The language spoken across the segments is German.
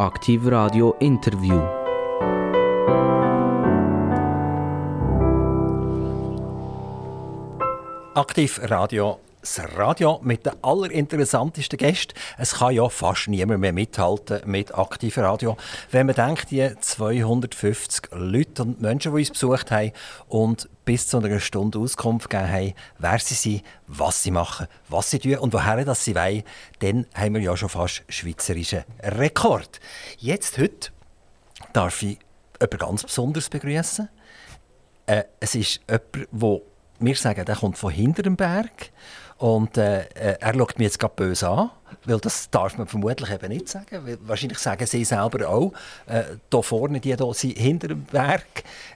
Aktiv Radio Interview. Aktiv Radio das Radio mit den allerinteressantesten Gästen. Es kann ja fast niemand mehr mithalten mit aktivem Radio. Wenn man denkt, die 250 Leute und Menschen, die uns besucht haben und bis zu einer Stunde Auskunft gegeben haben, wer sie sind, was sie machen, was sie tun und woher das sie wollen, dann haben wir ja schon fast schweizerischen Rekord. Jetzt, heute, darf ich jemanden ganz besonders begrüßen. Äh, es ist jemand, der wir sagen, der kommt von hinter dem Berg und äh, äh, er schaut mich jetzt gerade böse an, weil das darf man vermutlich eben nicht sagen. Weil wahrscheinlich sagen sie selber auch, äh, hier vorne, die hier sind hinter dem Berg.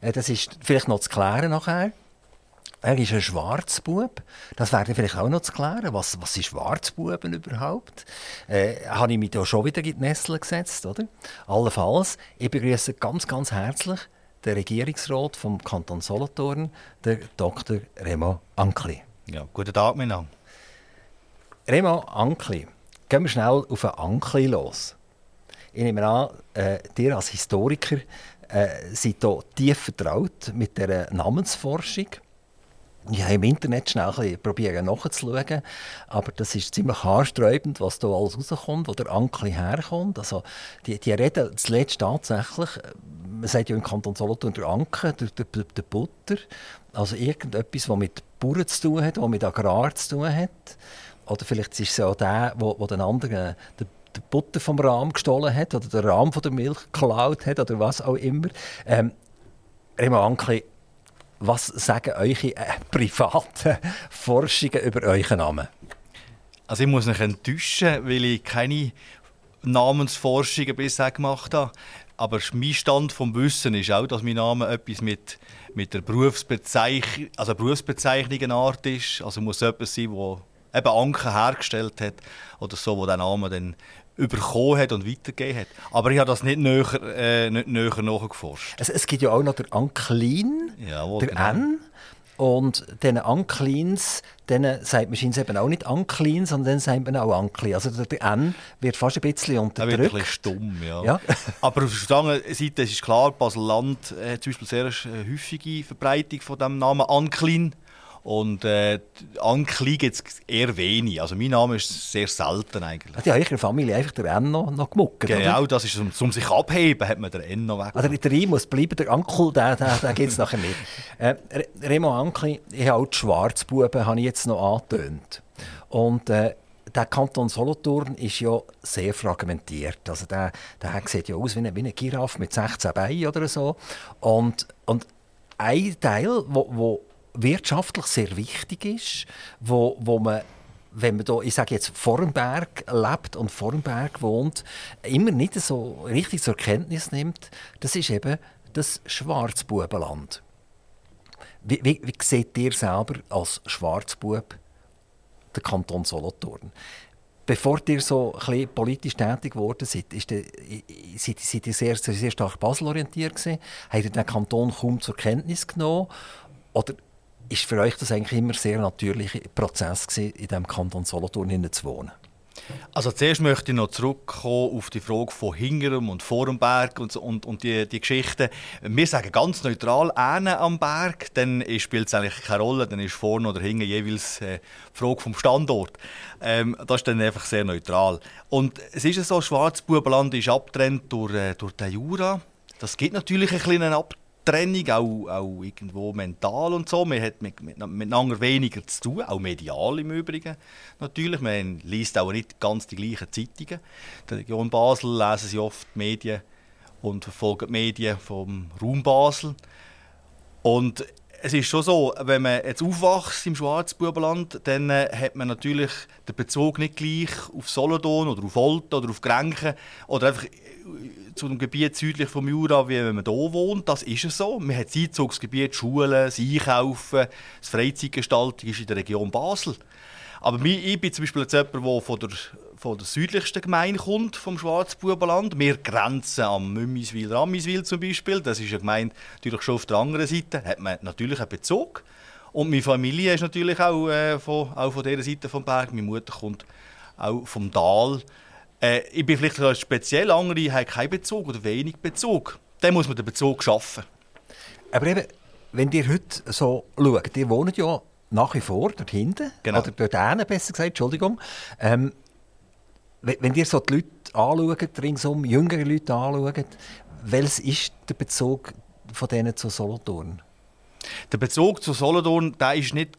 Äh, das ist vielleicht noch zu klären nachher. Er ist ein Schwarzbub. Das wäre vielleicht auch noch zu klären. Was, was sind Schwarzbuben überhaupt? Äh, habe ich mich da schon wieder in die Nessel gesetzt, oder? Allenfalls. Ich begrüße ganz, ganz herzlich den Regierungsrat vom Kanton Solothurn, der Dr. Remo Ankli. Ja, guten Tag, mein Name. Remo Ankli, gehen wir schnell auf ein Ankli los. Ich nehme an, äh, dir als Historiker äh, seid hier tief vertraut mit der Namensforschung. Ich habe im Internet schnell probiert nachzuschauen, aber das ist ziemlich haarsträubend, was da alles rauskommt, wo der Ankli herkommt. Also, die, die reden zuletzt tatsächlich, man sagt ja im Kanton Solothurn der Anke, der, der, der Butter, also irgendetwas, was mit Bauern zu tun hat, was mit Agrar zu tun hat. Oder vielleicht ist es auch der, der den anderen den, den Butter vom Rahm gestohlen hat oder den Rahm von der Milch geklaut hat oder was auch immer. Ähm, Remo Ankli, was sagen eure äh, privaten Forschungen über euren Namen? Also ich muss mich enttäuschen, weil ich keine Namensforschungen bisher gemacht habe. Aber mein Stand vom Wissen ist auch, dass mein Name etwas mit, mit der Berufsbezeichnung, also Berufsbezeichnung ist. Also muss etwas sein, wo eben Anker hergestellt hat oder so, wo der Name dann überkommen hat und weitergegeben hat. Aber ich habe das nicht näher, äh, nicht näher nachgeforscht. Es, es gibt ja auch noch den Anklin, Jawohl, der genau. N. Und diesen Anklins, denen sagt man eben auch nicht Anklin, sondern dann sagt man auch Ankli. Also der N wird fast ein bisschen unterdrückt. Er wird ein bisschen stumm, ja. ja. Aber auf der anderen Seite ist klar, Basel-Land hat zum Beispiel sehr eine häufige Verbreitung von dem Namen Anklin. Und äh, Ankli gibt es eher wenig. Also mein Name ist sehr selten eigentlich. Hat ja eure Familie einfach der N noch, noch gemuckt, Genau, oder? das ist, um, um sich abheben, hat man den N noch weg. Also der I muss bleiben, der Ankel, den, den, den gibt es nachher nicht. Äh, Remo Ankli, ich habe auch die Schwarzbuben habe ich jetzt noch angetönt. Und äh, der Kanton Solothurn ist ja sehr fragmentiert. Also der, der sieht ja aus wie eine, wie eine Giraffe mit 16 Beinen oder so. Und, und ein Teil, wo, wo wirtschaftlich sehr wichtig ist, wo, wo man wenn man da, ich sage jetzt, vor dem Berg lebt und vor dem Berg wohnt, immer nicht so richtig zur Kenntnis nimmt, das ist eben das Schwarzbubenland. Wie, wie, wie seht ihr selber als Schwarzbub den Kanton Solothurn? Bevor ihr so politisch tätig geworden seid, ist der, seid, seid ihr sehr, sehr stark Basel orientiert gewesen? Habt ihr den Kanton kaum zur Kenntnis genommen? Oder ist für euch das eigentlich immer ein sehr natürlicher Prozess gewesen, in diesem Kanton Solothurn zu wohnen? Also zuerst möchte ich noch zurückkommen auf die Frage von Hingerem und vor Berg und, und, und die, die Geschichten. Wir sagen ganz neutral «Ähne am Berg», dann spielt es eigentlich keine Rolle, dann ist vorne oder hinten jeweils äh, die Frage vom Standort. Ähm, das ist dann einfach sehr neutral. Und es ist so, Schwarzbubenland ist abgetrennt durch, äh, durch den Jura. Das gibt natürlich einen Abtrennung Trennung, auch, auch irgendwo mental und so. Man hat mit, mit, miteinander weniger zu tun, auch medial im Übrigen natürlich. Man liest auch nicht ganz die gleichen Zeitungen. In der Region Basel lesen sie oft die Medien und verfolgen die Medien vom Raum Basel. Und es ist schon so, wenn man jetzt aufwächst im Schwarzbubenland, dann äh, hat man natürlich den Bezug nicht gleich auf Solothurn oder auf Olten oder auf Grenchen oder einfach zu dem Gebiet südlich vom Jura, wie wenn man hier wohnt. Das ist es so. Man hat das Einzugsgebiet, Schulen, das Einkaufen, das Freizeitgestaltung ist in der Region Basel. Aber ich bin zum Beispiel jetzt jemand, der von der, von der südlichsten Gemeinde kommt, vom Schwarzbubenland. Wir grenzen am Mümmiswil, Rammiswil zum Beispiel. Das ist eine Gemeinde natürlich schon auf der anderen Seite. hat man natürlich einen Bezug. Und meine Familie ist natürlich auch, äh, von, auch von dieser Seite vom Berg. Meine Mutter kommt auch vom Tal Äh, ich bin vielleicht speziell, andere haben keinen Bezug oder wenig Bezug. Dann muss man den Bezug schaffen. Aber eben, wenn ihr heute so schaut, ihr wohnt ja nach wie vor dort hinten, genau. oder dort hinten, besser gesagt, Entschuldigung. Ähm, wenn, ihr so die Leute anschaut, ringsum, jüngere Leute anschaut, welches ist der Bezug von denen zu Solothurn? Der Bezug zu Solothurn der ist nicht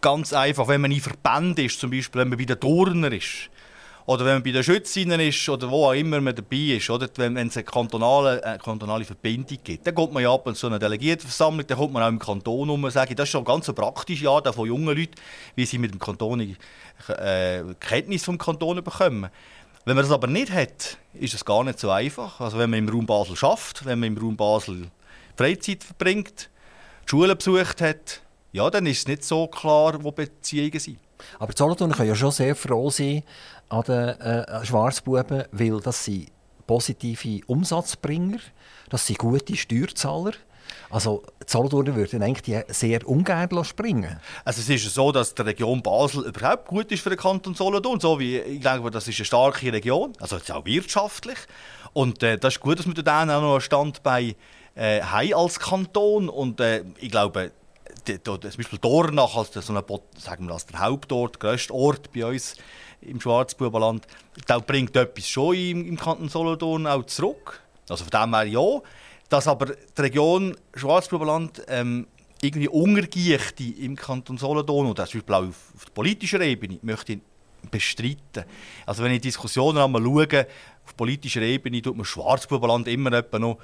ganz einfach, wenn man in Verband ist, zum Beispiel wenn man bei den Turner ist oder wenn man bei den Schützinnen ist oder wo auch immer man dabei ist, oder wenn, wenn es eine kantonale, eine kantonale Verbindung gibt, dann kommt man ja ab und zu eine Delegiertenversammlung, dann kommt man auch im Kanton um und sagt, das ist schon ganz eine praktische Art von jungen Leuten, wie sie mit dem Kanton äh, Kenntnis vom Kanton bekommen. Wenn man das aber nicht hat, ist es gar nicht so einfach. Also wenn man im Raum Basel schafft, wenn man im Raum Basel Freizeit verbringt, die Schule besucht hat, ja, dann ist es nicht so klar, wo Beziehungen sind. Aber die Solothurner können ja schon sehr froh sein an den äh, Schwarzbuben, weil das sind positive Umsatzbringer, das sind gute Steuerzahler. Also die Solothurner würden eigentlich sehr ungern springen. Also es ist so, dass die Region Basel überhaupt gut ist für den Kanton Solothurn. So wie, ich denke, das ist eine starke Region, also auch wirtschaftlich. Und äh, das ist gut, dass wir dann auch noch einen Stand bei äh, haben als Kanton. Und äh, ich glaube, zum Beispiel Dornach als der, so sagen wir als der Hauptort, der grösste Ort bei uns im Schwarzbubenland, da bringt etwas schon im, im Kanton Solothurn auch zurück. Also von dem her ja. Dass aber die Region Schwarzbubenland ähm, irgendwie untergiechte im Kanton Solothurn oder zum Beispiel auch auf, auf politischer Ebene, möchte ich bestreiten. Also wenn ich Diskussionen einmal schaue, auf politischer Ebene tut man Schwarzbubenland immer noch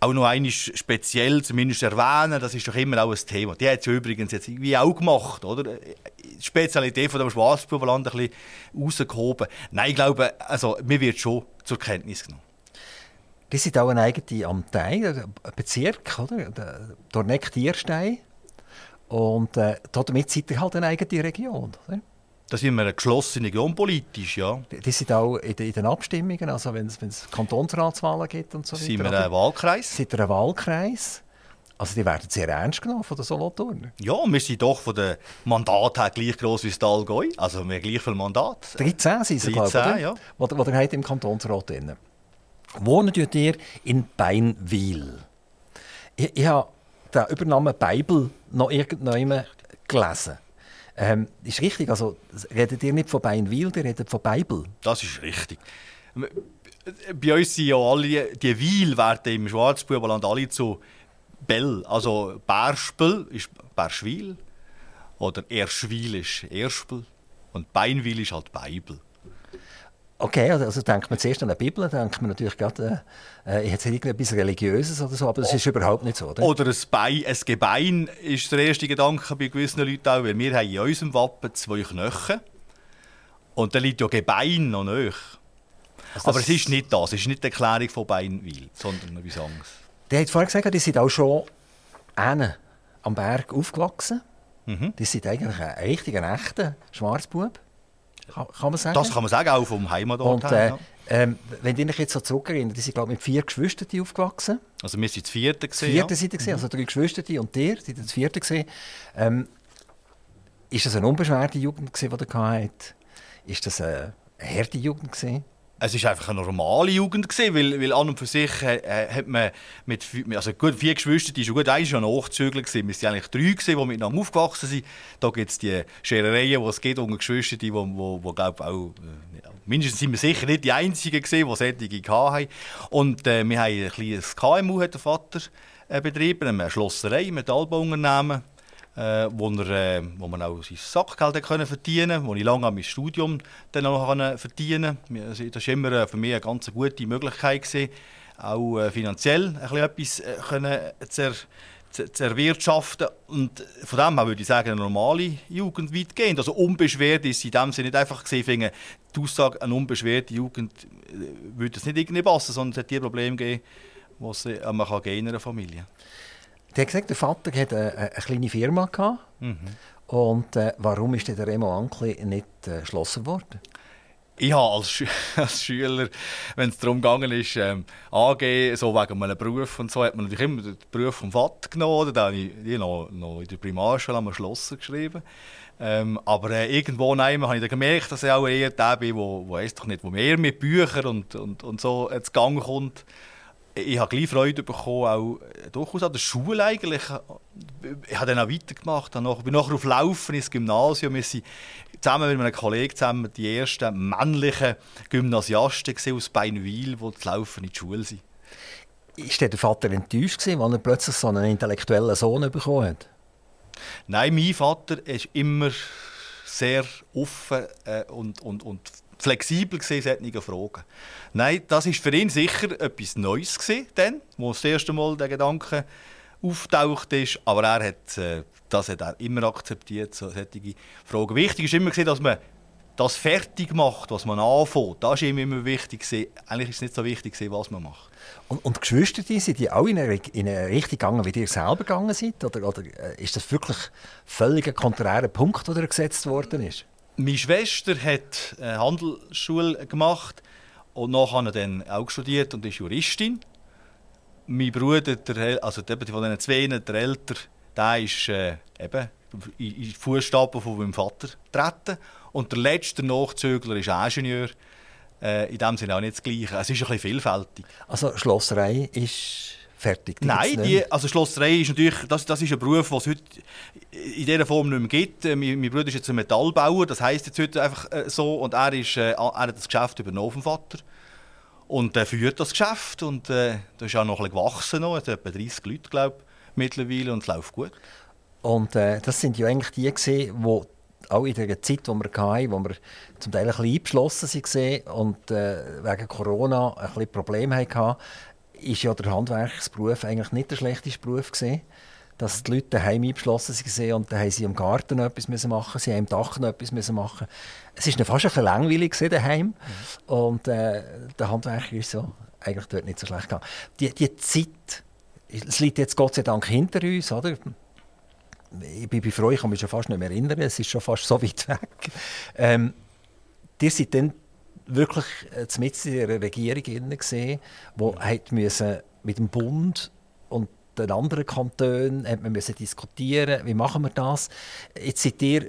auch noch einmal speziell zumindest erwähnen, das ist doch immer auch ein Thema. Die hat es ja übrigens jetzt irgendwie auch gemacht, oder? Die Spezialität von dem Schwarzbubenland ein bisschen rausgehoben. Nein, ich glaube, also, mir wird schon zur Kenntnis genommen. Das ist auch eine eigene Amtei, ein Bezirk, oder? Der Dorneck-Tierstein. Und äh, damit seid ihr halt eine eigene Region, oder? Da sind wir eine geschlossene Region politisch, ja. Die sind auch in, den Abstimmungen, also wenn es Kantonsratswahlen gibt und so weiter. Sind wir ein Wahlkreis? Sind wir ein Wahlkreis? Also die werden sehr ernst genommen von den Solothurner. Ja, wir sind doch von den Mandaten her gleich gross wie das Allgäu. Also wir haben gleich viel Mandat. 13 sind sie, glaube ich, ja. Wo, wo ihr im Kantonsrat drin. Wohnen ihr in Beinwil? Ich, ich habe den Übernamen Bibel noch irgendwann gelesen. Ähm, ist richtig, also redet ihr nicht von Beinwil, ihr redet von Bibel? Das ist richtig. Bei uns sind ja alle, die Wil werden im Schwarzbubenland alle zu Bell. Also Bärspel ist Bärschwil oder Erschwil ist Erspel und Beinwil ist halt Bibel. Okay, also, also denkt man zuerst an eine Bibel, denkt man natürlich gerade, äh, ich hätte irgendetwas Religiöses oder so, aber das ist überhaupt nicht so, oder? Oder ein, Bein, ein Gebein ist der erste Gedanke bei gewissen Leuten auch, weil wir haben in unserem Wappen zwei Knochen und da liegt ja Gebein noch nicht. Also aber es ist nicht das, es ist nicht die Erklärung von Beinwil, sondern etwas anderes. Der hat vorhin gesagt, die sind auch schon am Berg aufgewachsen. Mhm. Die sind eigentlich ein richtiger, echter Schwarzbub. Kann, kann man sagen? Das kann man sagen, auch vom Heimatort Und, äh, ähm, wenn ihr euch jetzt so zurückerinnert, die sind glaube mit vier Geschwistern aufgewachsen. Also wir sind das vierte gesehen. Vierte ja. seid ihr mhm. also drei Geschwister und ihr seid das vierte gesehen. Ähm, ist das eine unbeschwerte Jugend gewesen, die ihr hattet? Ist das eine harte Jugend gewesen? Es war einfach eine normale Jugend, gewesen, weil, weil an und für sich äh, hat man mit also gut, vier Geschwister, die schon gut, eins war Nachzügler, gewesen. wir waren eigentlich drei, gewesen, die miteinander aufgewachsen sind. Da gibt es die Scherereien, die es gibt unter Geschwistern, die, wo, wo, glaub, auch, äh, mindestens sind wir sicher nicht die Einzigen, gewesen, die solche hatten. Und äh, wir haben ein kleines KMU, hat der Vater äh, betrieben, eine Schlosserei, Metallbauunternehmen äh, wo, er, äh, wo man auch sein Sackgeld können verdienen konnte, wo ich lange an mein Studium dann noch verdienen konnte. Also, das war immer äh, für mich eine ganz gute Möglichkeit, gewesen, auch äh, finanziell ein bisschen etwas äh, können zu, zu, zu erwirtschaften. Und von dem her würde ich sagen, eine normale Jugend weitgehend. Also unbeschwert ist in dem Sinne nicht einfach gesehen, die Aussage, eine unbeschwerte Jugend äh, würde es nicht irgendwie passen, sondern es hat die Probleme gegeben, die man in einer Familie kann. Der gesagt, der Vater hatte eine, eine kleine Firma. Gehabt. Mhm. Und äh, warum ist der Remo Ankli nicht äh, geschlossen worden? ich habe als, Schü als Schüler, wenn es darum gegangen ist, ähm, angehen, so wegen einem Beruf und so, hat man natürlich immer den Beruf vom Vater genommen. Da habe ich, ich noch, noch in der Primarschule am Schloss geschrieben. Ähm, aber äh, irgendwo nein, habe ich dann gemerkt, dass ich auch eher der bin, doch nicht, wo mehr mit Büchern und, und, und so ins Gang kommt. Ich habe gleich Freude bekommen, auch äh, durchaus an der Schule eigentlich. Ich habe dann auch weitergemacht, ich bin nachher auf Laufen ins Gymnasium. Wir sind zusammen mit einem Kollegen zusammen die ersten männlichen Gymnasiasten aus Beinwil, die zu Laufen in die Schule sind. Ist der Vater enttäuscht, als er plötzlich so einen intellektuellen Sohn bekommen hat? Nein, mein Vater ist immer sehr offen äh, und, und, und flexibel gesehen solche Fragen. Nein, das ist für ihn sicher etwas Neues gewesen, dann, wo das erste Mal der Gedanke auftaucht ist. Aber er hat, äh, das hat er immer akzeptiert, so solche Fragen. Wichtig ist immer, dass man das fertig macht, was man anfängt. Das ist ihm immer wichtig. Eigentlich ist es nicht so wichtig, was man macht. Und, und Geschwister, die, sind die auch in eine, in eine Richtung gegangen, wie ihr selber gegangen seid? Oder, oder äh, ist das wirklich völlig ein konträrer Punkt, der gesetzt worden ist? Meine Schwester hat eine Handelsschule gemacht und nachher dann auch studiert und ist Juristin mein Bruder, der, also der von diesen zwei, der Älter, der ist äh, eben in die Fußstapfen von meinem Vater getreten. Und der letzte Nachzügler ist Ingenieur. Äh, in dem Sinne auch nicht das Gleiche. Es ist ein bisschen vielfältig. Also Schlosserei ist fertig? Nein, die, also Schlosserei ist natürlich, das, das ist ein Beruf, den es heute in dieser Form nicht mehr gibt. Äh, mein, mein Bruder ist jetzt ein Metallbauer, das heisst jetzt heute einfach äh, so. Und er, ist, äh, er hat das Geschäft übernommen vom Vater. Und er führt das Geschäft und äh, das ist auch noch ein bisschen gewachsen. Noch. Es sind etwa 30 Leute, glaube mittlerweile und es läuft gut. Und äh, das sind ja eigentlich die, die auch in der Zeit, die wir hatten, wo wir zum Teil ein bisschen eingeschlossen waren und äh, wegen Corona ein bisschen Probleme hatten, ist ja der Handwerksberuf eigentlich nicht der schlechteste Beruf gewesen dass die Leute daheim eingeschlossen waren und dann haben sie im Garten etwas machen sie haben im Dach noch etwas machen Es war fast ein bisschen langweilig daheim mhm. und äh, der Handwerker ist so eigentlich dort nicht so schlecht gegangen. Die, die Zeit, es liegt jetzt Gott sei Dank hinter uns, oder? Ich bin froh, ich kann mich schon fast nicht mehr erinnern, es ist schon fast so weit weg. Ähm, die sind dann wirklich äh, mit in der Regierung gesehen, die mit dem Bund und den anderen Kantonen hat man müssen diskutieren, wie machen wir das. Jetzt seid ihr,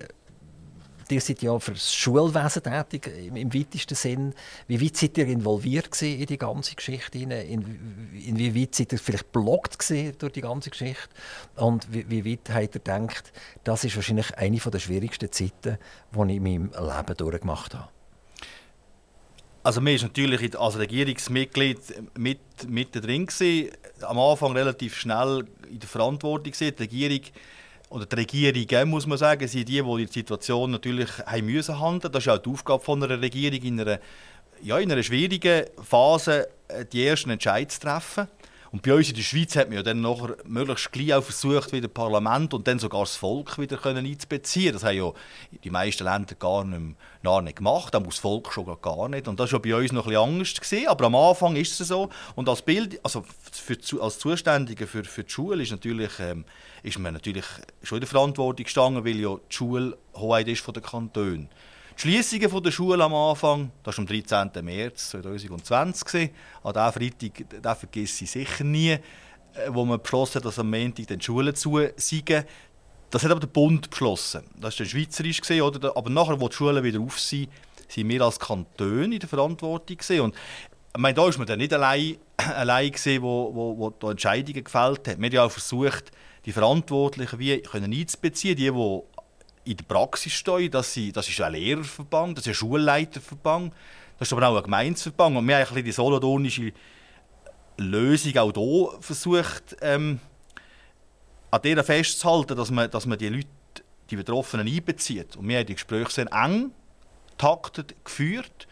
ihr seid ja für das Schulwesen tätig, im, im weitesten Sinn. Wie weit seid ihr involviert in die ganze Geschichte? In, inwieweit seid ihr vielleicht blockt durch die ganze Geschichte? Und wie, wie weit habt ihr gedacht, das ist wahrscheinlich eine der schwierigsten Zeiten, die ich in meinem Leben durchgemacht habe? Also mir ist natürlich als Regierungsmitglied mit, mit drin gewesen. Am Anfang relativ schnell in der Verantwortung gewesen. Die Regierung oder die Regierung, muss man sagen, sind die, die die Situation natürlich haben müssen handeln. Das ist auch die Aufgabe von einer Regierung in einer, ja, in einer schwierigen Phase äh, die ersten Entscheidungen zu treffen. Und bei uns in der Schweiz hat man ja dann nachher möglichst gleich auch versucht, wieder Parlament und dann sogar das Volk wieder können einzubeziehen. Das haben ja die meisten Länder gar nicht, gar nicht gemacht, auch das Volk schon gar nicht. Und das war ja bei uns noch ein bisschen anders. Aber am Anfang ist es so. Und als, Bild, also für, als Zuständige für, für die Schule ist, natürlich, ähm, ist man natürlich schon in der Verantwortung gestanden, weil ja die Schule Hoheit ist von den Kantonen. Die Schliessungen der Schule am Anfang, das war am 13. März 2020. An diesen Freitag den vergesse ich sicher nie, äh, wo man beschlossen hat, dass am Montag die Schulen zu sind. Das hat aber der Bund beschlossen. Das war schweizerisch, oder? aber nachher, wo die Schulen wieder auf sind, sind wir als Kanton in der Verantwortung. Und ich meine, da war man dann nicht allein, allein gewesen, wo, wo, wo die Entscheidungen gefällt hat. Wir haben ja auch versucht, die Verantwortlichen wie können einzubeziehen, die, die in der Praxis stehen. Das, sind, das ist ein Lehrerverband, das ist ein Schulleiterverband, das ist aber auch ein Gemeindeverband. Und wir haben ein die solodonische Lösung auch hier versucht, ähm, an der festzuhalten, dass man, dass man die Leute, die Betroffenen einbezieht. Und wir haben die Gespräche sehr eng taktet geführt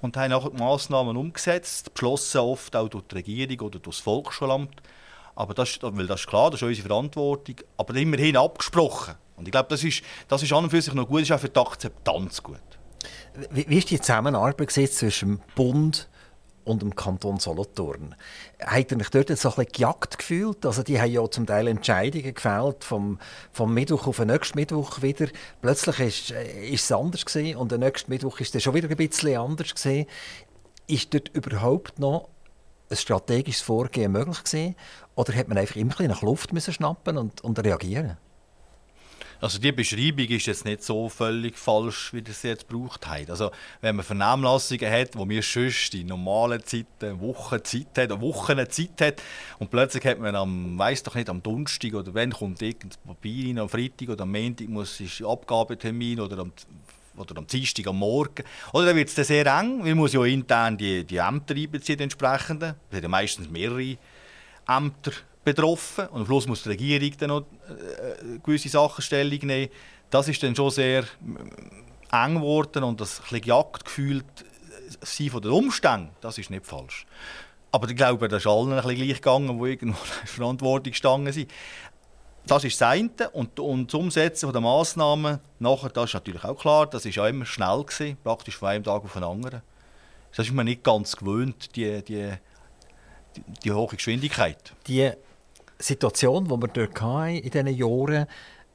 und haben auch die Massnahmen umgesetzt, beschlossen oft auch durch die Regierung oder durch das Volksschulamt. Aber das, weil das ist klar, das ist unsere Verantwortung, aber immerhin abgesprochen. Und ich glaube, das ist, das ist an und für sich noch gut, das ist auch für die Akzeptanz gut. Wie, wie ist die Zusammenarbeit zwischen dem Bund und dem Kanton Solothurn. Habt ihr euch dort so ein bisschen gejagt gefühlt? Also die haben ja zum Teil Entscheidungen gefällt, vom, vom Mittwoch auf den nächsten Mittwoch wieder. Plötzlich ist, äh, ist es anders gewesen und der nächste Mittwoch ist es schon wieder ein bisschen anders gewesen. Ist dort überhaupt noch ein strategisches Vorgehen möglich gewesen? Oder hat man einfach immer ein nach Luft müssen schnappen und, und reagieren? Also die Beschreibung ist jetzt nicht so völlig falsch, wie das jetzt gebraucht hat. Also wenn man Vernehmlassungen hat, wo wir sonst die normalen Zeiten, Wochen Zeit hat, Wochen Zeit hat und plötzlich hat man am, weiß doch nicht, am Donnerstag oder wenn kommt irgendein Papier rein, am Freitag oder am Montag muss ist Abgabetermin oder am oder am Dienstag am Morgen. Oder dann wird es sehr eng, weil muss ja intern die, die Ämter einbeziehen, die entsprechenden. Es sind ja meistens mehrere Ämter betroffen und am Schluss muss die Regierung dann noch äh, gewisse Sachen Stellung nehmen. Das ist dann schon sehr äh, eng geworden und das ein Jagd gefühlt äh, sein von den Umständen, das ist nicht falsch. Aber ich glaube, das ist allen ein bisschen gleich gegangen, die irgendwo in Verantwortung gestanden sind. Das ist das eine. Und, und das Umsetzen der Massnahmen nachher, das ist natürlich auch klar, das ist ja immer schnell gewesen, praktisch von einem Tag auf den anderen. Das ist man nicht ganz gewöhnt, die, die, die, die hohe Geschwindigkeit. Die Situation, die wir dort hatten in diesen Jahren,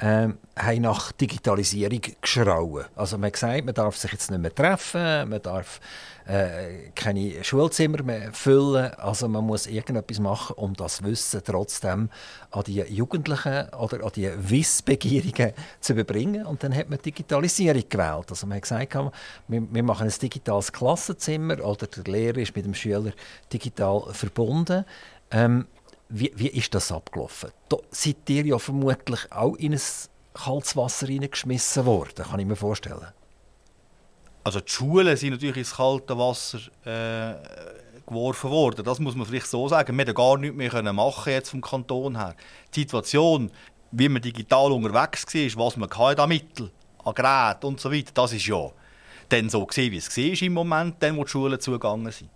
ähm, haben nach Digitalisierung geschrauen. Also man hat gesagt, man darf sich jetzt nicht mehr treffen, man darf äh, keine Schulzimmer mehr füllen. Also man muss irgendetwas machen, um das Wissen trotzdem an die Jugendlichen oder an die Wissbegierigen zu überbringen. Und dann hat man Digitalisierung gewählt. Also man hat gesagt, wir, wir machen ein digitales Klassenzimmer oder der Lehrer ist mit dem Schüler digital verbunden. Ähm, wie, wie ist das abgelaufen? Da seid ihr ja vermutlich auch in ein kaltes Wasser hineingeschmissen worden, kann ich mir vorstellen. Also die Schulen sind natürlich ins kalte Wasser äh, geworfen worden. Das muss man vielleicht so sagen. Wir hätten gar nichts mehr machen jetzt vom Kanton her. Die Situation, wie man digital unterwegs war, was man an Mittel, an Geräten und so weiter, das ist ja dann so gesehen, wie es war im Moment, dann, wo die Schulen zugegangen sind.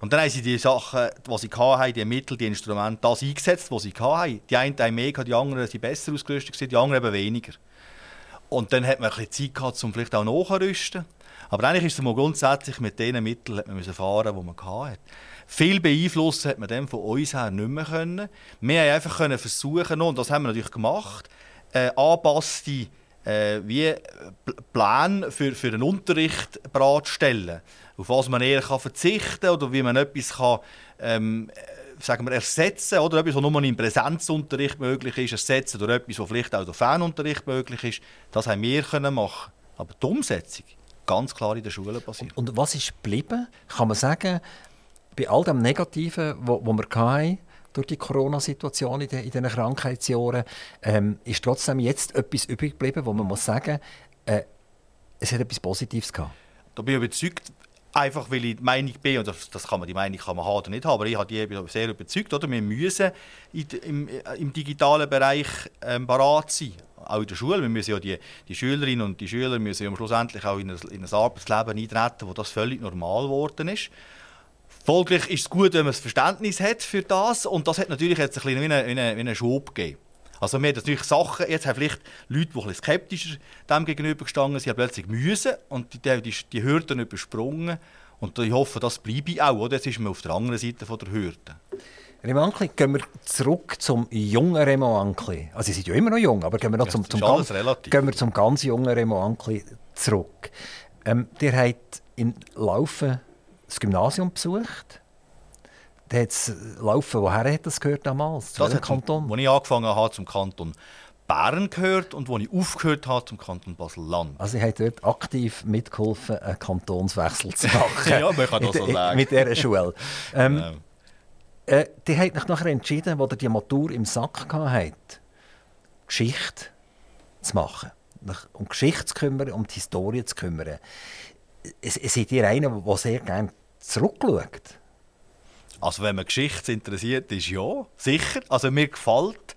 Und dann haben sie die Sachen, die sie hatten, die Mittel, die Instrumente, das eingesetzt, was sie hatten. Die einen haben mehr, die anderen sind besser ausgerüstet, die anderen eben weniger. Und dann hat man ein bisschen Zeit gehabt, um vielleicht auch nachzurüsten. Aber eigentlich ist es mal grundsätzlich mit den Mitteln man fahren, die man hatte. Viel beeinflussen hat man dann von uns her nicht mehr können. Wir haben einfach versuchen, und das haben wir natürlich gemacht, äh, anpasste äh, wie Plan für, für den Unterricht bereitzustellen auf was man eher kann verzichten kann oder wie man etwas kann, ähm, sagen wir, ersetzen oder etwas, was nur im Präsenzunterricht möglich ist, ersetzen durch etwas, was vielleicht auch durch Fernunterricht möglich ist. Das haben wir können machen. Aber die Umsetzung ganz klar in der Schule passiert. Und, und was ist geblieben? Kann man sagen, bei all dem Negativen, wo, wo wir hatten, durch die Corona-Situation in, in diesen Krankheitsjahren, ähm, ist trotzdem jetzt etwas übrig geblieben, wo man muss sagen, äh, es hat etwas Positives gehabt. Da bin ich überzeugt, Einfach weil ich die Meinung bin, und das, das kann man, die Meinung kann man haben oder nicht haben, aber ich habe die sehr überzeugt, oder? wir müssen im, im, digitalen Bereich ähm, parat sein. Auch in der Schule. Wir müssen ja die, die Schülerinnen und die Schüler müssen ja schlussendlich auch in ein, in ein Arbeitsleben eintreten, wo das völlig normal geworden ist. Folglich ist es gut, wenn man das Verständnis hat für das und das hat natürlich jetzt ein bisschen wie einen, wie einen Schub gegeben. Also wir haben natürlich Sachen, jetzt haben vielleicht Leute, die ein skeptischer dem gegenüber gestanden sind, plötzlich müssen und die, die, die Hürden übersprungen. Und ich hoffe, das bleibe auch. Oder? Jetzt ist man auf der anderen Seite von der Hürde. Remo gehen wir zurück zum jungen Remo Ankli. Also, Sie sind ja immer noch jung, aber gehen wir noch zum, zum, ganz, gehen wir zum ganz jungen Remo Ankli zurück. Ähm, der hat in Laufen das Gymnasium besucht der hat es laufen. Woher hat das gehört damals? Zu das Kanton? Als ich angefangen habe, zum Kanton Bern gehört und als ich aufgehört habe, zum Kanton Basel-Land. Also, ich habe dort aktiv mitgeholfen, einen Kantonswechsel zu machen. ja, man kann das so sagen. Mit dieser Schule. ähm, genau. äh, die hat mich nachher entschieden, als er die Matur im Sack hatte, Geschichte zu machen. Um Geschichte zu kümmern, um die Historie zu kümmern. Seid ihr einer, der sehr gerne zurückschaut? Also wenn man Geschichte interessiert, ist ja, sicher. Also mir gefällt.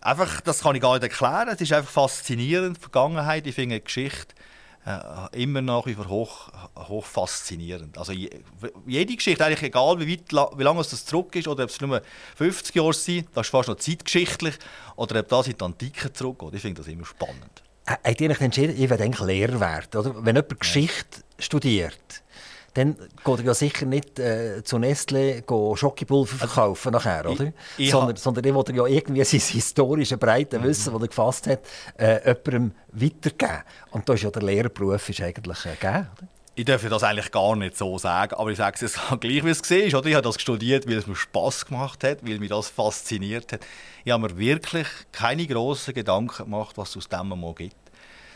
Einfach, das kann ich gar nicht erklären. Es ist einfach faszinierend, die Vergangenheit. Ich finde Geschichte äh, immer nach wie vor hoch, hoch faszinierend. Also jede Geschichte, eigentlich egal wie, weit, wie lange es das zurück ist, oder ob es nur 50 Jahre sind, das ist fast noch zeitgeschichtlich, oder ob das in die Antike zurückgeht. Ich finde das immer spannend. Habt ihr euch entschieden, ich werde eigentlich Lehrer werden? Oder? Wenn jemand Geschichte studiert, dann geht er ja sicher nicht äh, zu Nestle Schokipulver verkaufen nachher, oder? Ich, ich sondern, sondern er will ja irgendwie sein historisches breite mhm. Wissen, das er gefasst hat, äh, jemandem weitergeben. Und da ist ja der Lehrerberuf ist eigentlich äh, gegeben, oder? ich darf das eigentlich gar nicht so sagen, aber ich sage es jetzt gleich, wie es war. Oder? Ich habe das studiert, weil es mir Spass gemacht hat, weil mich das fasziniert hat. Ich habe mir wirklich keine grossen Gedanken gemacht, was es aus dem mal gibt.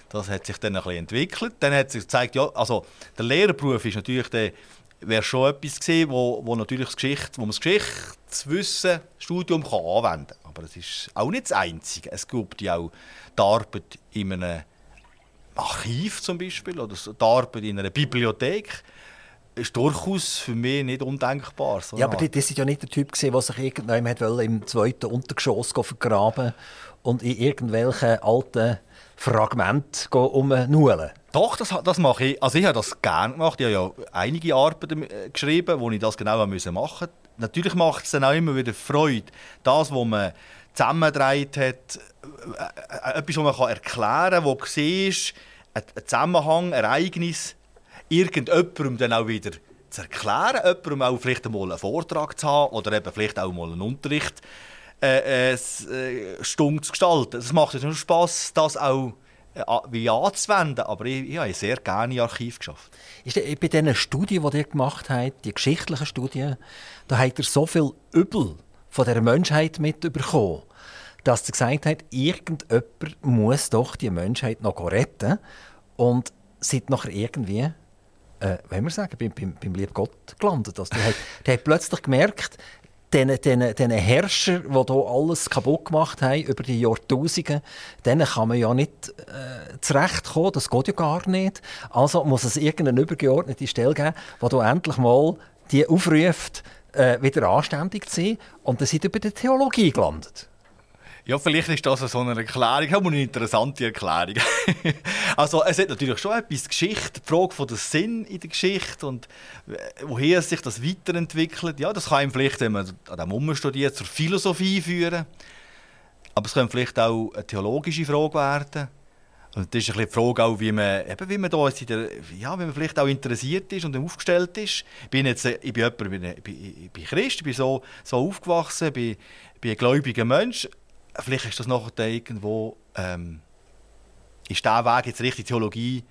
Das hat sich dann ein bisschen entwickelt. Dann hat sich gezeigt, ja, also der Lehrerberuf ist natürlich der, wäre schon etwas gewesen, wo, wo natürlich das Geschichte, wo man das Geschichtswissen, Studium kann anwenden kann. Aber es ist auch nicht das Einzige. Es gibt ja auch die Arbeit in einem Archiv zum Beispiel oder die Arbeit in einer Bibliothek ist durchaus für mich nicht undenkbar. So ja, aber die, die ja nicht der Typ, der sich irgendjemand im zweiten Untergeschoss vergraben und in irgendwelchen alten Fragmenten umnuhlen. Doch, das, das mache ich. Also ich habe das gerne gemacht. Ich habe ja einige Arbeiten äh, geschrieben, wo ich das genau machen musste. Natürlich macht es dann auch immer wieder Freude, das, was man zusammengedreht hat, äh, äh, etwas, was man erklären kann, wo du siehst, ein Zusammenhang, ein Ereignis, irgendjemandem dann auch wieder zu erklären, jemandem auch vielleicht einmal einen Vortrag zu haben oder eben vielleicht auch mal einen Unterricht äh, äh, äh Stunde zu gestalten. Es macht nur Spass, das auch äh, wie anzuwenden, aber ich, ich habe sehr gerne Archiv geschafft. Ist bei diesen Studien, die ihr gemacht habt, die geschichtlichen Studien, da habt ihr so viel Übel von der Menschheit mitbekommen, dass er gesagt hat, irgendjemand muss doch die Menschheit noch retten und seid nachher irgendwie äh, wenn wir sagen, beim, beim, beim lieben Gott gelandet. Also, der, hat, der hat plötzlich gemerkt, diesen Herrscher, die hier alles kaputt gemacht haben über die Jahrtausende, denen kann man ja nicht äh, zurechtkommen, das geht ja gar nicht. Also muss es irgendeine übergeordnete Stelle geben, die endlich mal die aufruft, äh, wieder anständig zu sein. Und dann sind sie bei der Theologie gelandet. Ja, vielleicht ist das so eine Erklärung, aber eine interessante Erklärung. also es hat natürlich schon etwas Geschichte, die Frage von der Sinn in der Geschichte und äh, woher sich das weiterentwickelt. Ja, das kann ihm vielleicht, wenn man an dem umstudiert, zur Philosophie führen. Aber es könnte vielleicht auch eine theologische Frage werden. Und das ist ein bisschen die Frage auch, wie man, eben, wie man da der, ja, wie man vielleicht auch interessiert ist und aufgestellt ist. Ich bin jetzt, ich bin, jemand, ich bin, ich bin Christ, ich bin so, so aufgewachsen, ich bin, ich bin ein gläubiger Mensch vielleicht ist das nachher irgendwo, ähm, ist der Weg jetzt richtig Theologie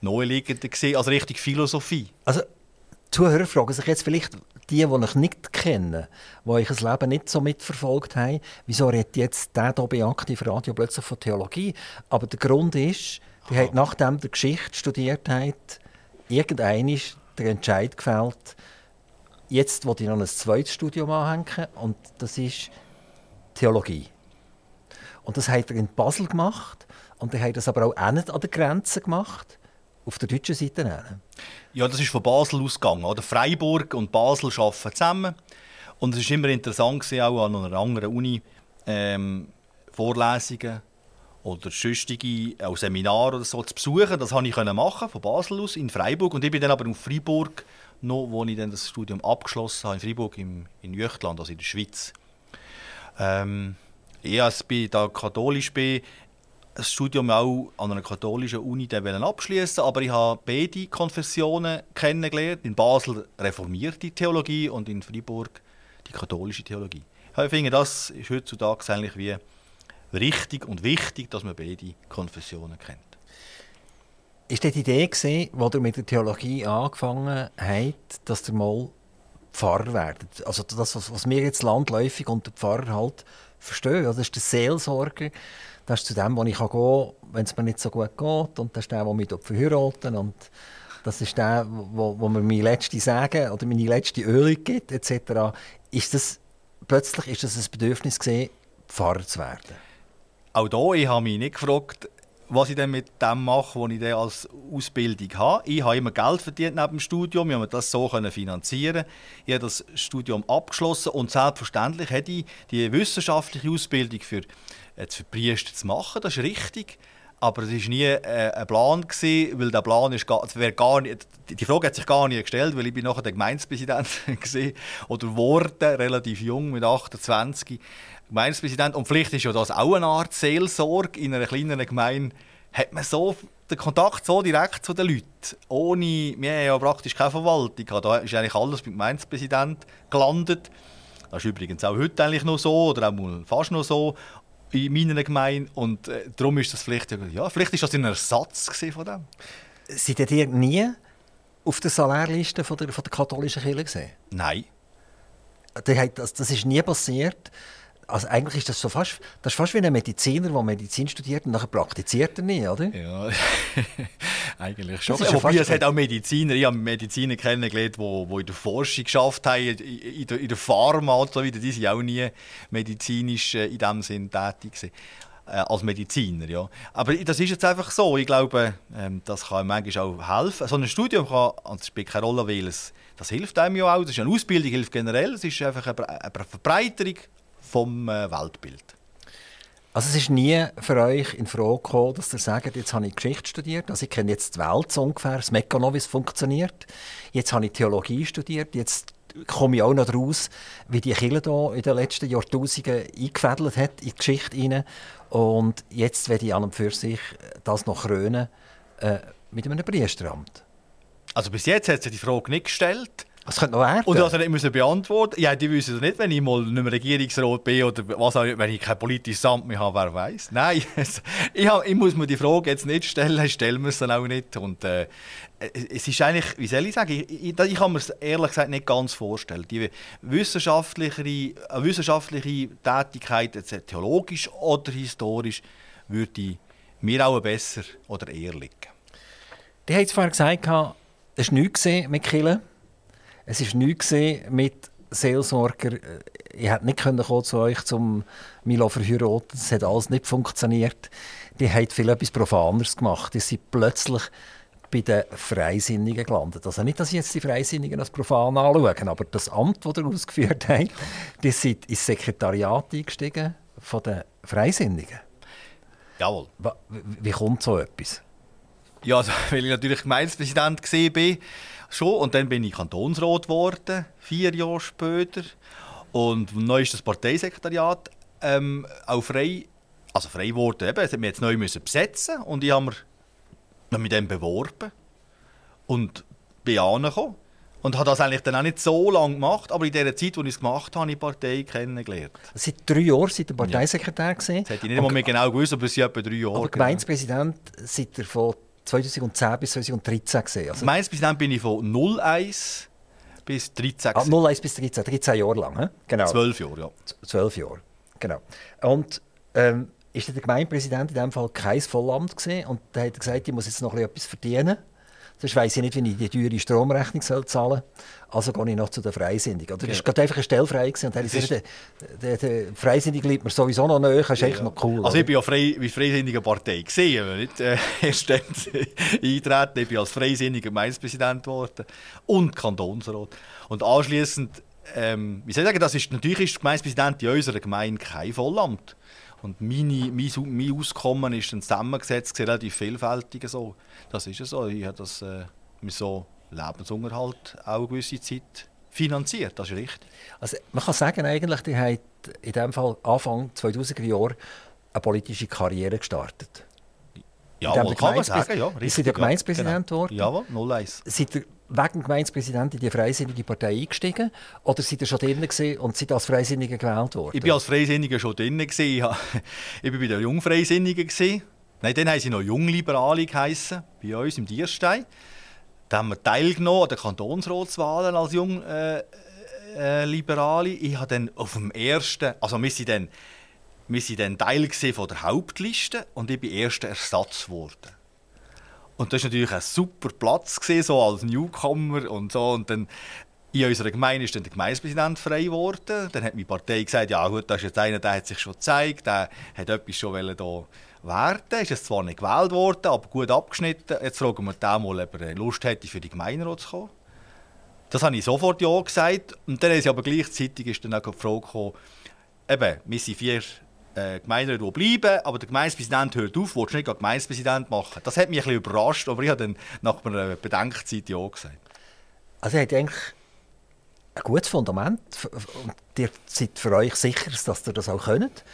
naheliegender gewesen, als richtig Philosophie? Also, Zuhörer fragen sich jetzt vielleicht, die, die ich nicht kenne, die ich das Leben nicht so mitverfolgt haben, wieso redet jetzt der hier bei Aktiv Radio plötzlich von Theologie? Aber der Grund ist, die hat, nachdem der Geschichte studiert hat, irgendein der Entscheid gefällt, jetzt will ich noch ein zweites Studium anhängen und das ist Theologie. Und das hat er in Basel gemacht. Und er hat das aber auch an der Grenze gemacht, auf der deutschen Seite. Ja, das ist von Basel ausgegangen. Oder? Freiburg und Basel arbeiten zusammen. Und es war immer interessant, auch an einer anderen Uni ähm, Vorlesungen oder sonstige auch Seminare oder so zu besuchen. Das konnte ich machen, von Basel aus, in Freiburg. Und ich bin dann aber in Freiburg, noch, wo ich dann das Studium abgeschlossen habe, in Freiburg im, in Jüchtland, also in der Schweiz. Ähm, ich als bei da katholisch bin, das Studium auch an einer katholischen Uni abschließen, aber ich habe beide Konfessionen kennengelernt. In Basel reformierte Theologie und in Freiburg die katholische Theologie. Ich finde, das ist heutzutage eigentlich wie richtig und wichtig, dass man beide Konfessionen kennt. Ist das die Idee gewesen, wo ihr mit der Theologie angefangen habt, dass ihr mal Pfarrer werdet? Also das, was wir jetzt landläufig unter Pfarrer halt verstehen. Das ist der Seelsorger. Das ist zu dem, wo ich gehen kann, wenn es mir nicht so gut geht. Und das ist der, der mich verheiraten Und das ist der, wo, wo mir meine letzte Sagen oder meine letzte Ölung gibt, etc. Ist das, plötzlich ist das ein Bedürfnis gewesen, Pfarrer zu werden? Auch hier, ich habe mich nicht gefragt, was ich denn mit dem mache, was ich dann als Ausbildung habe. Ich habe immer Geld verdient neben dem Studium, ich konnte das so finanzieren. Ich habe das Studium abgeschlossen und selbstverständlich hätte ich die wissenschaftliche Ausbildung für, äh, für Priester zu machen, das ist richtig. Aber es war nie äh, ein Plan, gewesen, weil der Plan ist gar, gar nicht, die Frage hat sich gar nicht gestellt, weil ich bin nachher der Gemeindepräsident war oder wurde, relativ jung, mit 28. Gemeindepräsident. Und vielleicht ist ja das auch eine Art Seelsorge in einer kleineren Gemeinde hat man so den Kontakt so direkt zu den Leuten. Ohne, wir haben ja praktisch keine Verwaltung. Da ist eigentlich alles beim Gemeindepräsidenten gelandet. Das ist übrigens auch heute eigentlich noch so, oder auch fast noch so in meiner Gemeinde. Und äh, darum ist das vielleicht, ja, vielleicht ist das ein Ersatz von dem. Seid ihr nie auf der Salärliste von der, von der katholischen Kirche gesehen? Nein. Das, das ist nie passiert. Also eigentlich ist das so fast, das ist fast wie ein Mediziner, der Medizin studiert und nachher praktiziert er nicht, oder? Ja, eigentlich schon. Ja Wobei es hat auch Mediziner, ich habe Mediziner kennengelernt, die, die in der Forschung geschafft haben, in der, in der Pharma und so weiter, die sind auch nie medizinisch äh, in diesem Sinn tätig gewesen. Äh, als Mediziner, ja. Aber das ist jetzt einfach so. Ich glaube, ähm, das kann manchmal auch helfen. So ein Studium kann, und es spielt keine Rolle, weil es, das hilft einem ja auch. Das ist eine Ausbildung, hilft generell. Es ist einfach eine, eine Verbreiterung vom äh, Weltbild. Also es ist nie für euch in Frage gekommen, dass ihr sagt, jetzt habe ich Geschichte studiert, also ich kenne jetzt die Welt so ungefähr, das Mechanismus, wie es funktioniert. Jetzt habe ich Theologie studiert, jetzt komme ich auch noch daraus, wie die Kirche hier in den letzten Jahrtausenden eingefädelt hat in die Geschichte hinein. Und jetzt werde ich an und für sich das noch krönen äh, mit einem Priesteramt. Also bis jetzt hat sie die Frage nicht gestellt. Was könnte noch werden? Und er nicht müssen beantworten Ja, die wissen es nicht, wenn ich mal nicht mehr Regierungsrat bin oder was auch wenn ich kein politisches Amt mehr habe, wer weiß. Nein, ich, hab, ich, muss mir die Frage jetzt nicht stellen, stellen wir es dann auch nicht. Und äh, es ist eigentlich, wie soll ich sagen, ich, ich, ich kann mir es ehrlich gesagt nicht ganz vorstellen. Die wissenschaftliche, eine wissenschaftliche Tätigkeit, jetzt theologisch oder historisch, würde mir auch besser oder eher liegen. Die haben vorher gesagt, es war nichts mit Killen. Es war nichts mit Seelsorger. Ich hätte nicht können zu euch zum Milo verheiraten. Es hat alles nicht funktioniert. Die haben viel etwas Profaneres gemacht. Die sind plötzlich bei den Freisinnigen gelandet. Also nicht, dass ich jetzt die Freisinnigen als profan anschaue, aber das Amt, das ihr ausgeführt habt, die sind ins Sekretariat eingestiegen von den Freisinnigen. Jawohl. Wie kommt so etwas? Ja, also, weil ich natürlich Gemeindepräsident war schon. Und dann bin ich Kantonsrat geworden, vier Jahre später. Und neu ist das Parteisekretariat ähm, auch frei, also frei geworden. Eben, wir jetzt neu müssen besetzen und ich habe mich mit dem beworben und bin angekommen. Und habe das eigentlich dann auch nicht so lange gemacht, aber in der Zeit, als ich es gemacht habe, habe ich die Partei kennengelernt. Seit drei Jahren seid ihr Parteisekretär ja. gesehen. Das hätte ich nicht mehr genau gewusst, aber es sind etwa drei Jahre. Aber Gemeindepräsident seid ihr von 2010 bis 2013 gesehen. Also Gemeindepräsident bin ich von 01 bis 13. Ah, 01 bis 13, 13 Jahre lang. He? Genau. 12 Jahre, ja. 12 Jahre, genau. Und ähm, ist der Gemeindepräsident in diesem Fall kein Vollamt gesehen und da hat er gesagt, ich muss jetzt noch etwas verdienen. Sonst weiss ich nicht, wie ich die teure Stromrechnung soll zahlen soll. Also gehe ich noch zu den Freisinnigen. Oder ja. ist gerade einfach eine Stelle frei gewesen. Und dann ist der, der, der Freisinnige liegt mir sowieso noch näher. Das ist ja. echt noch cool. Also ich bin ja frei, wie Freisinnige Partei gesehen, nicht äh, erst eintreten. Ich bin als Freisinniger Gemeindepräsident geworden und Kantonsrat. Und anschließend, ähm, wie soll ich sagen, das ist natürlich ist der Gemeindepräsident in unserer Gemeinde kein Vollamt. Und meine, mein, mein Auskommen ist dann zusammengesetzt, relativ vielfältig so. Das ist so. Ich habe das äh, mit so Lebensunterhalt auch eine gewisse Zeit finanziert, das ist richtig. Also man kann sagen, eigentlich, die hat in diesem Fall Anfang 2000er Jahre eine politische Karriere gestartet. Ja, kann man sagen, ja. Richtig, sind der Gemeindepräsident ja, genau. geworden. Jawohl, 01. Seid ihr wegen Gemeindepräsident in die Freisinnige Partei eingestiegen? Oder seid ihr schon drin und seid als Freisinnige gewählt worden? Ich bin als Freisinnige schon drin. Ich war bei den Jungfreisinnigen. Nein, dann haben sie noch Jungliberale geheissen, bei uns im Dierstein. Da haben wir teilgenommen an den Kantonsratswahlen als Jungliberale. Äh, äh, ich habe dann auf dem ersten, also wir sind dann wir waren dann Teil der Hauptliste und ich bin erster Ersatz geworden. Und das war natürlich ein super Platz, so als Newcomer und so. Und dann in unserer Gemeinde ist dann der Gemeindepräsident frei geworden. Dann hat meine Partei gesagt, ja gut, das ist jetzt einer, der hat sich schon gezeigt, der hat etwas schon hier werden Ist jetzt zwar nicht gewählt worden, aber gut abgeschnitten. Jetzt fragen wir den mal, ob er Lust hätte, für die Gemeinderat zu kommen. Das habe ich sofort ja gesagt. Und dann ist aber gleichzeitig ist dann auch die Frage gekommen, eben, wir sind vier äh, Gemeinderat bleiben, aber der Gemeindepräsident hört auf, willst du nicht Gemeindepräsident machen? Das hat mich ein bisschen überrascht, aber ich habe dann nach einer Bedenkzeit ja gesagt. Also er hat eigentlich ein gutes Fundament und ihr seid für euch sicher, dass ihr das auch könnt.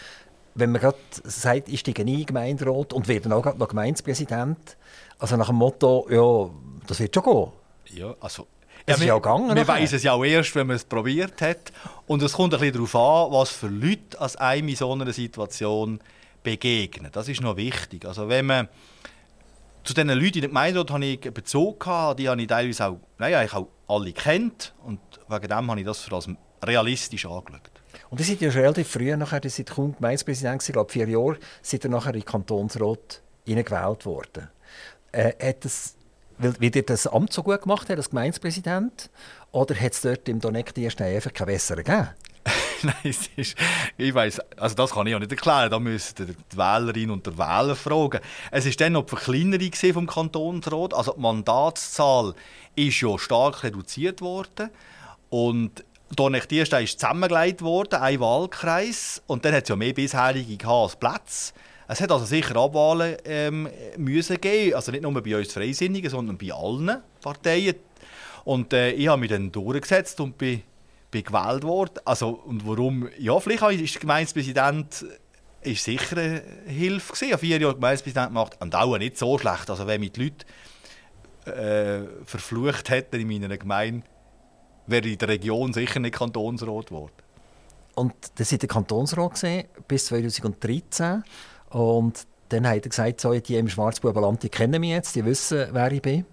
wenn man gerade sagt, ich steige nie in Gemeinderat und werde auch noch Gemeindepräsident, also nach dem Motto, ja, das wird schon gehen. Ja, also es ja, ist ja auch gegangen. Wir weiß es ja auch erst, wenn man es probiert hat. Und es kommt ein bisschen darauf an, was für Leute als einem in so einer Situation begegnen. Das ist noch wichtig. Also wenn man zu diesen Leuten in der Gemeinde habe ich Bezug gehabt, die habe ich teilweise auch, naja, ich auch alle kennt und wegen dem habe ich das für als realistisch angeschaut. Und ihr seid ja schon relativ früh nachher, ihr seid kaum Gemeindepräsident, ich glaube vier Jahre, seid ihr nachher in den Kantonsrat gewählt worden. Äh, hat das weil, weil ihr das Amt so gut gemacht habt als Gemeindepräsident? Oder hat es dort im Donek erst einfach keinen besseren gegeben? Nein, es ist, ich weiß, also das kann ich auch nicht erklären. Da müssen die Wählerin und der Wähler fragen. Es war dann noch die Verkleinerung vom Kantonsrat. Also die Mandatszahl ist ja stark reduziert worden. Und Dornech Dierstein ist zusammengelegt worden, ein Wahlkreis. Und dann hat es ja mehr bisherige als Plätze. Es hat also sicher Abwahlen ähm, müssen geben, also nicht nur bei uns Freisinnigen, sondern bei allen Parteien. Und äh, ich habe mich dann durchgesetzt und bin, bin gewählt worden. Also, und warum? Ja, vielleicht ist der Gemeindepräsident ist sicher eine Hilfe gewesen. Ich habe vier Jahre Gemeindepräsident gemacht und auch nicht so schlecht. Also wenn mich die Leute äh, verflucht hätten in meiner Gemeinde, wäre in der Region sicher nicht Kantonsrat geworden. Und das war der Kantonsrat bis 2013. Und dann hat er gesagt, so, die im Schwarzbubenland, die kennen mich jetzt, die wissen, wer ich bin.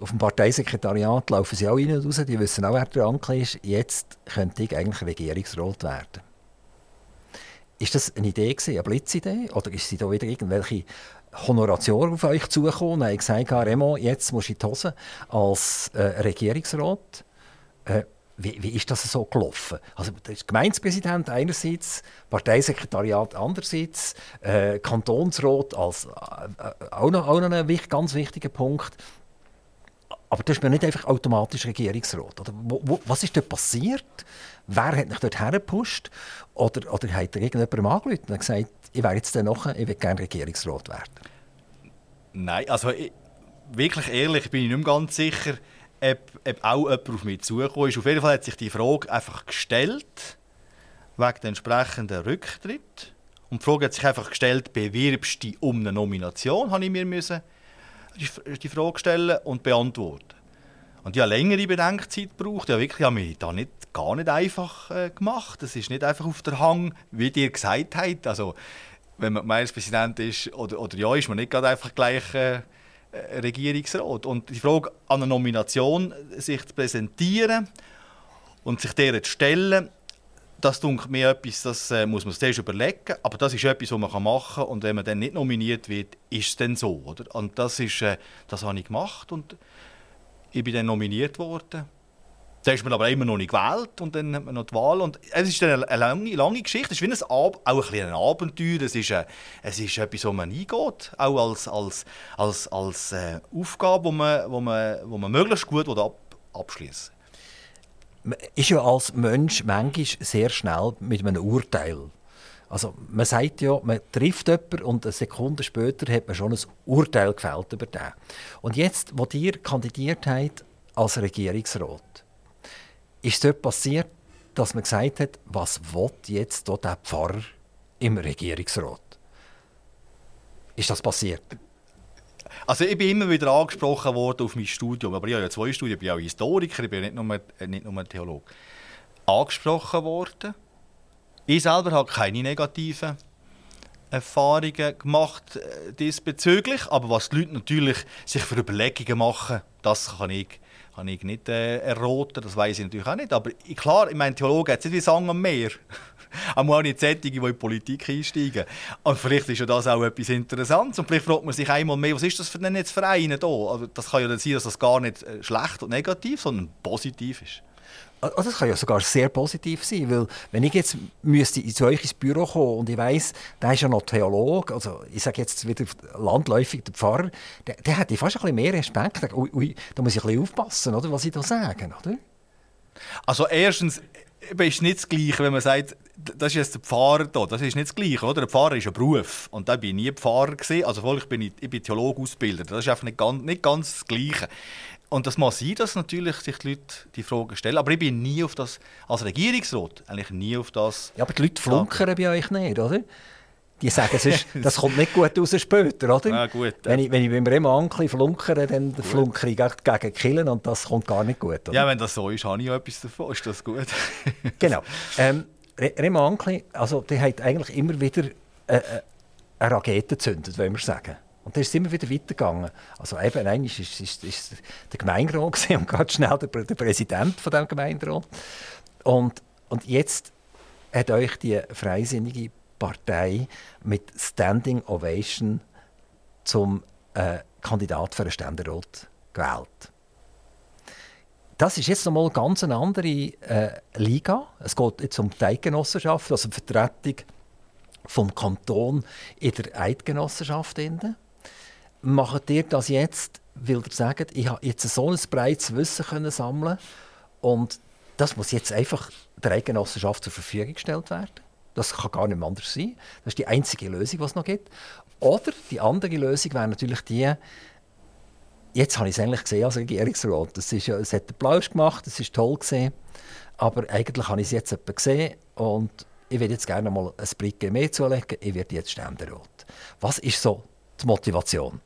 Auf dem Parteisekretariat laufen sie auch rein und raus, die wissen auch, wer der Ankel ist. Jetzt könnte ich eigentlich Regierungsrat werden. Ist das eine Idee, gewesen, eine Blitzidee? Oder ist sie da wieder irgendwelche Honoration auf euch zugekommen und haben gesagt, Remo, jetzt musst du in die Hose als äh, Regierungsrat? Äh, wie, wie ist das so gelaufen? Also der Gemeindepräsident einerseits, Parteisekretariat andererseits, äh, Kantonsrat als äh, äh, auch, noch, auch noch ein ganz wichtiger Punkt. Aber das ist mir nicht einfach automatisch Regierungsrat. Oder wo, wo, was ist dort passiert? Wer hat mich dort hergepusht? Oder, oder hat irgendjemandem angerufen und gesagt, ich wäre jetzt noch, ich würde gerne Regierungsrat werden? Nein, also ich, wirklich ehrlich bin ich nicht ganz sicher ob, ob auch jemand auf mich zugekommen ist. Auf jeden Fall hat sich die Frage einfach gestellt, wegen dem entsprechenden Rücktritt. Und die Frage hat sich einfach gestellt, bewirbst du dich um eine Nomination, habe ich mir müssen die Frage stellen und beantworten. Und ich habe längere Bedenkzeit gebraucht. Ja, wirklich, ich habe mich da nicht, gar nicht einfach äh, gemacht. Das ist nicht einfach auf der Hang, wie dir gesagt habt. Also, wenn man Gemeindepräsident ist oder, oder ja, ist man nicht gerade einfach gleich... Äh, Regierungsrat. Und die Frage an eine Nomination, sich zu präsentieren und sich der zu stellen, das tut mir etwas, das äh, muss man sich zuerst überlegen. Aber das ist etwas, was man machen kann. Und wenn man dann nicht nominiert wird, ist es dann so. Oder? Und das, ist, äh, das habe ich gemacht und ich bin dann nominiert worden. Da ist man aber immer noch nicht gewählt und dann hat man noch die Wahl. Und es ist eine, eine lange, lange Geschichte. Es ist wie ein, auch ein, ein Abenteuer. Es ist, äh, es ist etwas, wo man eingeht. Auch als, als, als, als äh, Aufgabe, wo man, wo, man, wo man möglichst gut ab, abschließen ist ja als Mensch manchmal sehr schnell mit einem Urteil. Also man sagt ja, man trifft jemanden und eine Sekunde später hat man schon ein Urteil gefällt über den. Und jetzt, wo ihr kandidiert habt als Regierungsrat, ist dort passiert, dass man gesagt hat, was will jetzt dort der Pfarrer im Regierungsrat? Ist das passiert? Also ich bin immer wieder angesprochen worden auf mein Studium, aber ich habe ja zwei Studien, ich bin auch Historiker, ich bin nicht nur, nicht nur Theologe. Angesprochen worden. Ich selber habe keine negativen Erfahrungen gemacht äh, diesbezüglich, aber was die Leute natürlich sich für Überlegungen machen, das kann ich kann ich nicht äh, erroten, das weiß ich natürlich auch nicht. Aber klar, ich meine, Theologen hat es nicht wie Sang am Meer. auch nicht Sättige, die in die Politik einsteigen. Und vielleicht ist ja das auch etwas Interessantes. Und vielleicht fragt man sich einmal mehr, was ist das für denn jetzt einen hier? Also das kann ja sein, dass das gar nicht äh, schlecht und negativ, sondern positiv ist. Also das kann ja sogar sehr positiv sein, weil wenn ich jetzt müsste zu euch ins Büro kommen und ich weiss, der ist ja noch Theologe, also ich sage jetzt wieder landläufig der Pfarrer, der, hätte fast ein bisschen mehr Respekt. Ui, ui, da muss ich ein bisschen aufpassen, oder, was ich da sage, oder? Also erstens ist nicht das Gleiche, wenn man sagt, das ist jetzt der Pfarrer da, das ist nicht das Gleiche, oder? Der Pfarrer ist ein Beruf und da bin ich nie Pfarrer gewesen, also ich bin, ich bin Theologe ausgebildet, das ist einfach nicht ganz, nicht ganz das Gleiche. Und das muss sein, dass natürlich sich die Leute die Fragen stellen. Aber ich bin nie auf das, als Regierungsrat, eigentlich nie auf das... Ja, aber die Leute flunkern bei euch nicht, oder? Die sagen, sonst, das kommt nicht gut raus später, oder? Ja, gut. Wenn ich, wenn ich beim Remankli flunkere, dann flunkere ich gegen Killen und das kommt gar nicht gut, oder? Ja, wenn das so ist, habe ich auch etwas davon. Ist das gut? genau. Ähm, Remankli, also der hat eigentlich immer wieder äh, äh, eine Rakete gezündet, wollen wir sagen. Und dann ist es immer wieder weitergegangen. Also eben, nein, ist, ist, ist, ist der Gemeinderat und ganz schnell der, der Präsident von dem Gemeinderat. Und, und jetzt hat euch die freisinnige Partei mit Standing Ovation zum äh, Kandidat für einen Ständerat gewählt. Das ist jetzt nochmal ganz eine andere äh, Liga. Es geht jetzt um die Eidgenossenschaft, also die Vertretung vom Kanton in der Eidgenossenschaft. Macht ihr das jetzt, weil ihr sagt, ich habe jetzt so ein breites Wissen können sammeln und das muss jetzt einfach der Eidgenossenschaft zur Verfügung gestellt werden? Das kann gar nicht anders sein. Das ist die einzige Lösung, die es noch gibt. Oder die andere Lösung wäre natürlich die, jetzt habe ich es eigentlich gesehen als Regierungsrat. Das ist, es hat Applaus gemacht, es war toll gesehen, aber eigentlich habe ich es jetzt gesehen und ich würde jetzt gerne mal ein Brick mehr zulegen, ich werde jetzt Ständerat. Was ist so die Motivation?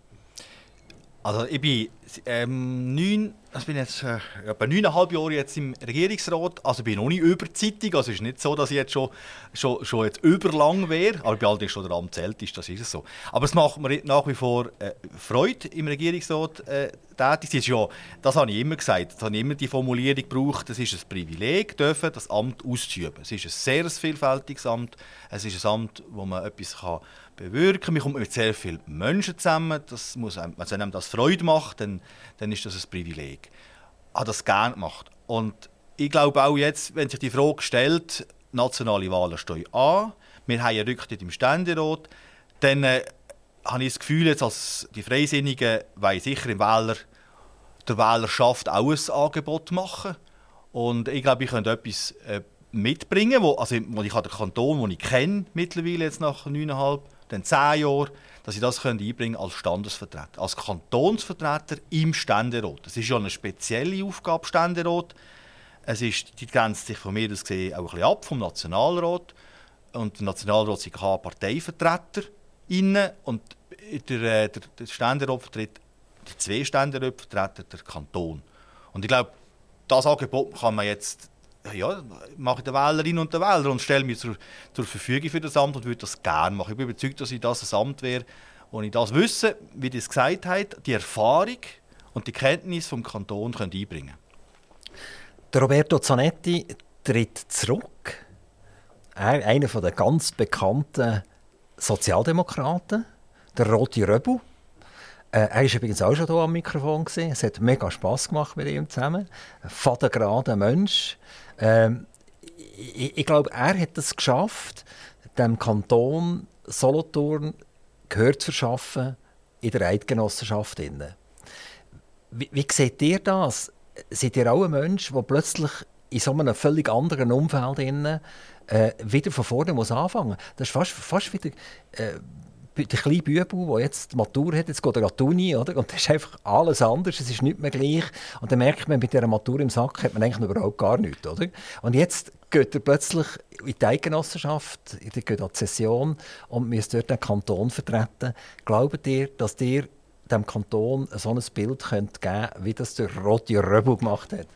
Also ich bin ähm, neun, ich bin jetzt äh, etwa neuneinhalb Jahre jetzt im Regierungsrat, also bin noch nicht überzeitig, also es ist nicht so, dass ich jetzt schon, schon, schon jetzt überlang wäre, aber ich bin allerdings schon der Amtsälteste, das ist es so. Aber es macht mir nach wie vor äh, Freude, im Regierungsrat äh, tätig zu sein. Ja, das habe ich immer gesagt, das habe ich immer die Formulierung gebraucht, es ist ein Privileg, dürfen das Amt auszuüben. Es ist ein sehr vielfältiges Amt, es ist ein Amt, wo man etwas kann bewirken. Man kommt mit sehr vielen Menschen zusammen. Das muss einem, also wenn einem das Freude macht, dann, dann ist das ein Privileg. Ich habe das gerne gemacht. Und ich glaube auch jetzt, wenn sich die Frage stellt, nationale Wahlen stehen an, wir haben einen Rücktritt im Ständerat, dann äh, habe ich das Gefühl, jetzt als die Freisinnigen wollen sicher im Wähler, der Wählerschaft auch ein Angebot machen. Und ich glaube, ich könnte etwas äh, mitbringen, wo, also wo ich den Kanton, den ich kenne, mittlerweile jetzt nach neuneinhalb dann zehn Jahre, dass ich das einbringen als Standesvertreter, als Kantonsvertreter im Ständerat. Das ist ja eine spezielle Aufgabe, Ständerat. Es ist, die grenzt sich von mir aus gesehen auch ein bisschen ab vom Nationalrat. Und der Nationalrat sind keine Parteivertreter innen und der, äh, der, der Ständerat vertritt, die zwei Ständeräte vertreten der Kanton. Und ich glaube, das Angebot kann man jetzt ja, mache ich den Wählerinnen und den Wählern und stelle mich zur, zur Verfügung für das Amt und würde das gerne machen. Ich bin überzeugt, dass ich das ein Amt wäre, wo ich das Wissen, wie das gesagt hat, die Erfahrung und die Kenntnis vom Kanton können einbringen Der Roberto Zanetti tritt zurück. Er, einer der ganz bekannten Sozialdemokraten, der Rote Röbel. Äh, er war übrigens auch schon hier am Mikrofon. Es hat mega Spass gemacht mit ihm zusammen. Ein fadengrader Mensch. Ähm, ich, ich glaube, er hat es geschafft, dem Kanton Solothurn Gehör zu verschaffen in der Eidgenossenschaft. Wie, wie seht ihr das? Seid ihr auch ein Mensch, der plötzlich in so einem völlig anderen Umfeld innen, äh, wieder von vorne muss anfangen muss? Das ist fast, fast wieder äh, der kleine Bübel, der jetzt die Matur hat, jetzt geht er an die Uni, oder? und das ist einfach alles anders, es ist nicht mehr gleich. Und dann merkt man, mit dieser Matur im Sack hat man eigentlich überhaupt gar nichts. Oder? Und jetzt geht er plötzlich in die Eigenossenschaft, er geht an die Session und müsst dort den Kanton vertreten. Glaubt ihr, dass ihr dem Kanton so ein Bild könnt geben könnt, wie das der Rotti Röbel gemacht hat?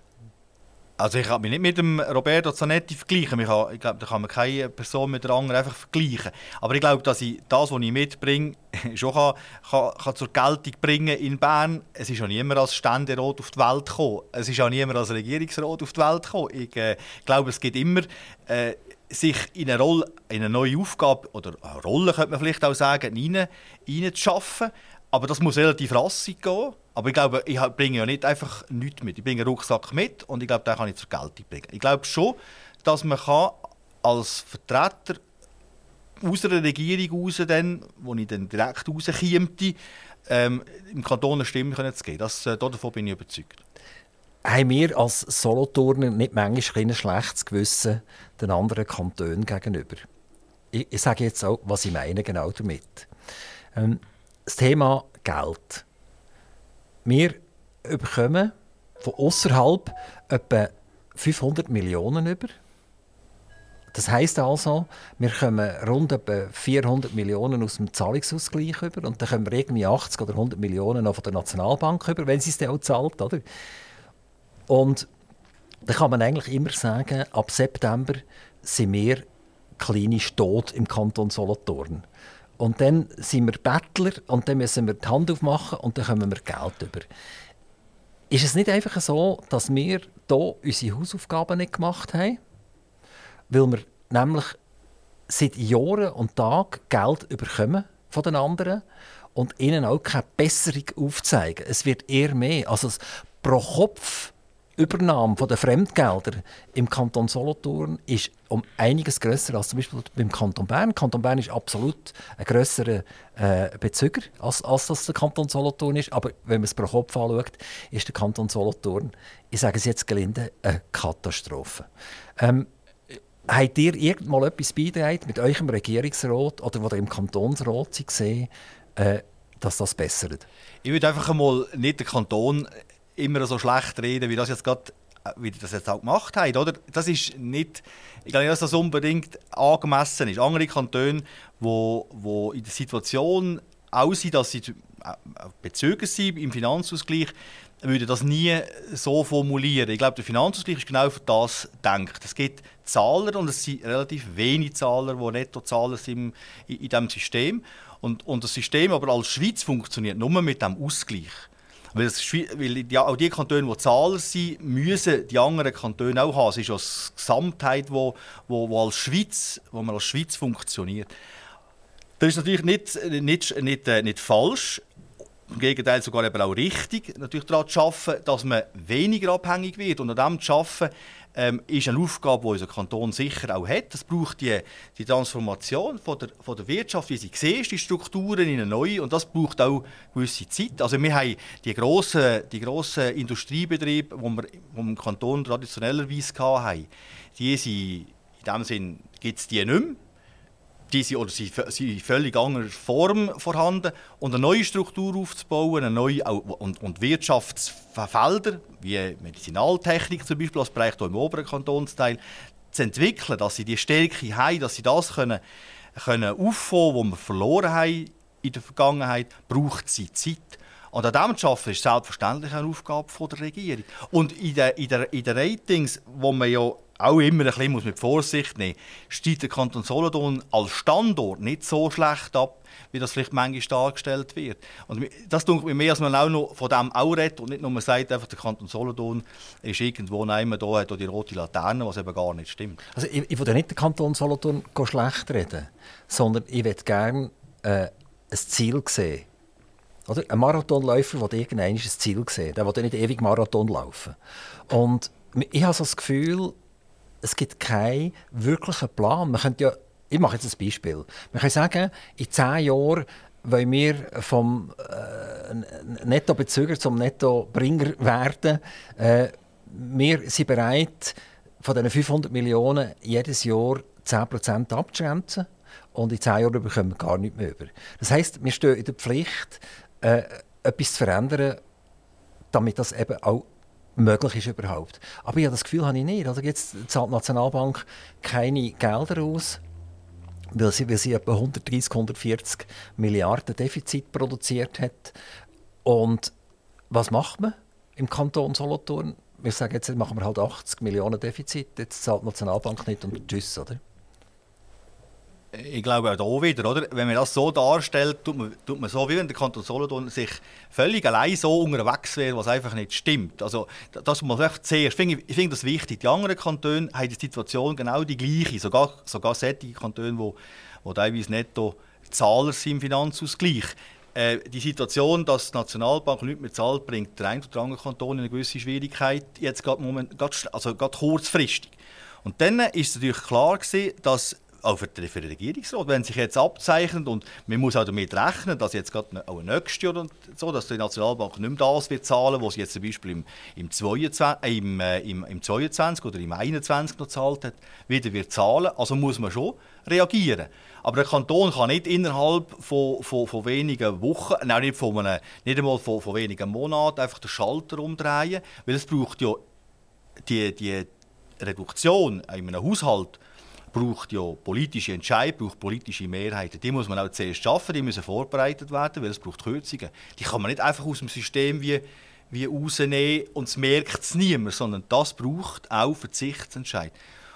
Also ich kann mich nicht mit dem Roberto Zanetti vergleichen. Ich, glaube, da kann man keine Person mit der anderen einfach vergleichen. Aber ich glaube, dass ich das, was ich mitbringe, schon kann, kann, kann zur Geltung bringen in Bern. Es ist ja niemand als Ständerat auf die Welt gekommen. Es ist auch niemand als Regierungsrat auf die Welt gekommen. Ich äh, glaube, es gibt immer äh, sich in eine Rolle, in eine neue Aufgabe oder eine Rolle könnte man vielleicht auch sagen, rein, rein zu schaffen. Aber das muss relativ rassig gehen. Aber ich glaube, ich bringe ja nicht einfach nichts mit. Ich bringe einen Rucksack mit und ich glaube, den kann ich zur Geltung bringen. Ich glaube schon, dass man kann als Vertreter aus einer Regierung raus, dann, wo ich dann direkt rauskomme, ähm, im Kanton eine Stimme können zu geben. Das, äh, davon bin ich überzeugt. Haben wir als Solothurner nicht manchmal ein schlechtes Gewissen den anderen Kantonen gegenüber? Ich, ich, sage jetzt auch, was ich meine genau damit. Ähm, das Thema Geld. Wir bekommen von außerhalb etwa 500 Millionen über. Das heißt also, wir kommen rund etwa 400 Millionen aus dem Zahlungsausgleich über und dann kommen wir irgendwie 80 oder 100 Millionen noch von der Nationalbank über, wenn sie es dann auch zahlt. Oder? Und dann kann man eigentlich immer sagen, ab September sind wir klinisch tot im Kanton Solothurn. Und dann sind wir Bettler und dann müssen wir die Hand aufmachen und dann kommen wir Geld über. Ist es nicht einfach so, dass wir hier unsere Hausaufgaben nicht gemacht haben? Weil wir nämlich seit Jahren und Tagen Geld bekommen von den anderen und ihnen auch keine Besserung aufzeigen. Es wird eher mehr. Also pro Kopf Übernahme der Fremdgelder im Kanton Solothurn ist um einiges grösser als zum Beispiel beim Kanton Bern. Der Kanton Bern ist absolut ein grösserer äh, Bezüger, als, als das der Kanton Solothurn ist. Aber wenn man es pro Kopf anschaut, ist der Kanton Solothurn, ich sage es jetzt gelinde, eine Katastrophe. Ähm, Habt ihr irgendwann etwas beigetragen mit eurem Regierungsrat oder wo ihr im Kantonsrat gesehen, äh, dass das bessert? Ich würde einfach einmal nicht den Kanton immer so schlecht reden, wie das jetzt gerade äh, wie die das jetzt auch gemacht haben, oder? Das ist nicht, ich glaube nicht, dass das unbedingt angemessen ist. Andere Kantone, wo, wo in der Situation aussehen, dass sie äh, Bezüge sind im Finanzausgleich, würde das nie so formulieren. Ich glaube, der Finanzausgleich ist genau für das gedacht. Es gibt Zahler und es sind relativ wenige Zahler, die Nettozahler sind in, in diesem System. Und, und das System aber als Schweiz funktioniert nur mit dem Ausgleich. Weil, es, weil die, auch die Kantone, die Zahler sind, müssen die anderen Kantone auch haben. Es ist eine Gesamtheit, wo, wo, wo, als Schweiz, wo man als Schweiz funktioniert. Das ist natürlich nicht, nicht, nicht, äh, nicht falsch. Im Gegenteil sogar eben auch richtig, natürlich daran zu arbeiten, dass man weniger abhängig wird und an dem zu arbeiten, ähm, ist eine Aufgabe, die unser Kanton sicher auch hat. Es braucht die, die Transformation von der, von der Wirtschaft, wie sie siehst, die Strukturen in eine neue und das braucht auch gewisse Zeit. Also wir haben die grossen, die grossen Industriebetriebe, die wir, die wir im Kanton traditionellerweise hatten, die sind, in dem Sinn gibt es die nicht mehr die sind, oder sind, sind in völlig anderer Form vorhanden. Und eine neue Struktur aufzubauen, eine neue, und, und Wirtschaftsfelder, wie Medizinaltechnik zum Beispiel, als Bereich hier im oberen Kantonsteil, zu entwickeln, dass sie die Stärke haben, dass sie das können, können auffangen, was wir verloren haben in der Vergangenheit, braucht sie Zeit. Und an dem zu arbeiten, ist selbstverständlich eine Aufgabe der Regierung. Und in den in der, in der Ratings, wo man ja auch immer ein bisschen muss mit Vorsicht nehmen steigt der Kanton Solothurn als Standort nicht so schlecht ab, wie das vielleicht manchmal dargestellt wird. Und das tut mir mehr, als man auch noch von dem auch redet und nicht nur sagt, einfach der Kanton Solothurn ist irgendwo einmal da, hat die rote Laterne, was eben gar nicht stimmt. Also ich, ich will nicht den Kanton Solothurn schlecht reden, sondern ich würde gerne äh, ein Ziel sehen. Oder? Ein Marathonläufer will irgendein ein Ziel sehen. Der will nicht ewig Marathon laufen. Und ich habe so das Gefühl, es gibt keinen wirklichen Plan. Man könnte ja, ich mache jetzt ein Beispiel. Man kann sagen, in zehn Jahren wollen wir vom äh, Nettobezüger zum Nettobringer werden. Äh, wir sind bereit, von diesen 500 Millionen jedes Jahr 10% abzugrenzen. Und in zehn Jahren bekommen wir gar nichts mehr über. Das heisst, wir stehen in der Pflicht, äh, etwas zu verändern, damit das eben auch möglich ist überhaupt. Aber ja, das Gefühl habe ich nicht. Also jetzt zahlt die Nationalbank keine Gelder aus, weil sie, weil sie etwa 130, 140 Milliarden Defizit produziert hat. Und was macht man im Kanton Solothurn? Wir sagen jetzt machen wir halt 80 Millionen Defizit, jetzt zahlt die Nationalbank nicht und tschüss, oder? Ich glaube auch hier wieder, oder? wenn man das so darstellt, tut man, tut man so, wie wenn der Kanton Solothurn sich völlig allein so unterwegs wäre, was einfach nicht stimmt. Also, das muss man echt sehen. Ich finde, ich finde das wichtig. Die anderen Kantone haben die Situation genau die gleiche. Sogar, sogar solche Kantone, die, die teilweise netto Zahler sind im Finanzausgleich. Äh, die Situation, dass die Nationalbank nichts mehr zahlt, bringt der ein oder andere Kanton in eine gewisse Schwierigkeit, jetzt gerade, Moment, gerade, also gerade kurzfristig. Und dann ist es natürlich klar gewesen, dass auch für, den, Regierungsrat, wenn sich jetzt abzeichnet und man muss auch damit rechnen, dass jetzt gerade auch nächstes Jahr und so, dass die Nationalbank nicht mehr das wird zahlen, was sie jetzt zum Beispiel im, im, 22, äh, im, äh, im, im 22 oder im 21 noch gezahlt hat, wieder wird zahlen. Also muss man schon reagieren. Aber der Kanton kann nicht innerhalb von, von, von wenigen Wochen, nein, nicht, von einem, nicht einmal von, von wenigen Monaten, einfach den Schalter umdrehen, weil es braucht ja die, die Reduktion in einem Haushalt braucht ja politische Entscheidungen, braucht politische Mehrheiten. Die muss man auch zuerst schaffen, die müssen vorbereitet werden, weil es braucht Kürzungen. Die kann man nicht einfach aus dem System wie, wie rausnehmen und es merkt es niemand, sondern das braucht auch Verzichtsentscheid.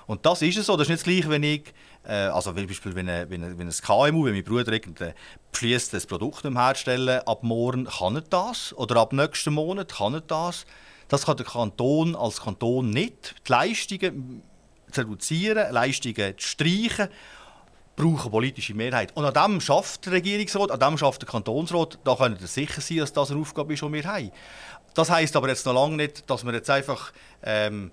Und das ist es so. Das ist nicht das wenn ich, äh, also zum Beispiel, wenn, ein, wenn, wenn ein KMU, wenn mein Bruder beschließt, das Produkt herzustellen, ab morgen kann er das oder ab nächsten Monat kann er das. Das kann der Kanton als Kanton nicht. Die Leistungen zu reduzieren, Leistungen zu streichen, brauchen politische Mehrheit. Und an dem schafft der Regierungsrat, an dem schafft der Kantonsrat, da können wir sicher sein, dass das eine Aufgabe ist, die wir haben. Das heisst aber jetzt noch lange nicht, dass wir jetzt einfach, ähm,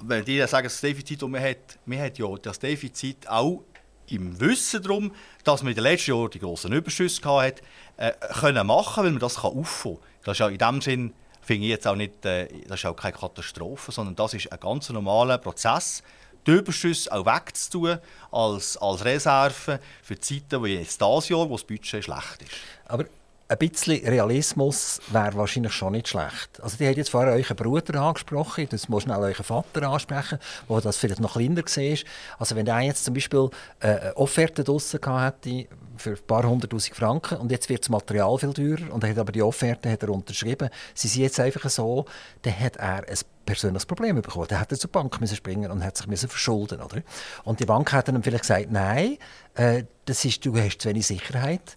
wenn die sagen, das Defizit, das man hat, man hat ja das Defizit auch im Wissen darum, dass man in den letzten Jahren die grossen Überschüsse hatte, äh, können machen, weil man das auffangen kann. Das ist ja in dem Sinn finde ich jetzt auch nicht, äh, das ist auch keine Katastrophe, sondern das ist ein ganz normaler Prozess, die Überschüsse auch wegzutun als, als Reserve für Zeiten wie jetzt dieses Jahr, wo das Budget schlecht ist. Aber ein bisschen Realismus wäre wahrscheinlich schon nicht schlecht. Also die hat jetzt vorher euren Bruder angesprochen, das muss schnell euren Vater ansprechen, wo das vielleicht noch kleiner war. Also wenn er jetzt zum Beispiel äh, eine Offerte draussen hätte für ein paar hunderttausend Franken und jetzt wird das Material viel teurer und er hat aber die Offerte hat er unterschrieben, sie sind jetzt einfach so, dann hat er ein persönliches Problem bekommen. Dann hat er zur Bank müssen springen und hat sich müssen verschulden, oder? Und die Bank hat ihm vielleicht gesagt, nein, äh, das ist, du hast zu wenig Sicherheit.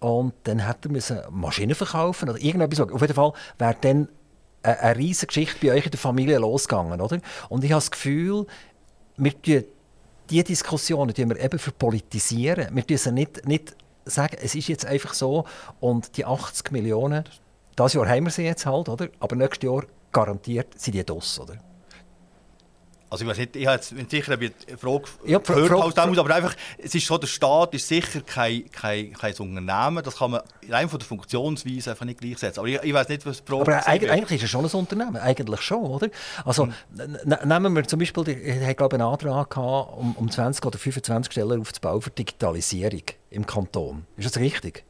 Und dann hätte er Maschinen verkaufen oder irgendetwas. Auf jeden Fall wäre dann eine, eine riesige Geschichte bei euch in der Familie losgegangen. Oder? Und ich habe das Gefühl, wir tun diese Diskussionen die wir eben verpolitisieren. Wir müssen nicht, nicht sagen, es ist jetzt einfach so und die 80 Millionen, das Jahr haben wir sie jetzt halt, oder? aber nächstes Jahr garantiert sind die DOS. Oder? Also ich weiß nicht, ich habe jetzt sicher eine Frage ja, gehört, Frage, halt aber einfach, es ist so, der Staat ist sicher kein, kein, kein Unternehmen, das kann man rein von der Funktionsweise einfach nicht gleichsetzen. Aber ich, ich weiß nicht, was die Frage Aber eigentlich, eigentlich ist es schon ein Unternehmen, eigentlich schon, oder? Also hm. nehmen wir zum Beispiel, ich habe glaube einen Antrag gehabt, um, um 20 oder 25 Stellen aufzubauen für Digitalisierung im Kanton. Ist das richtig?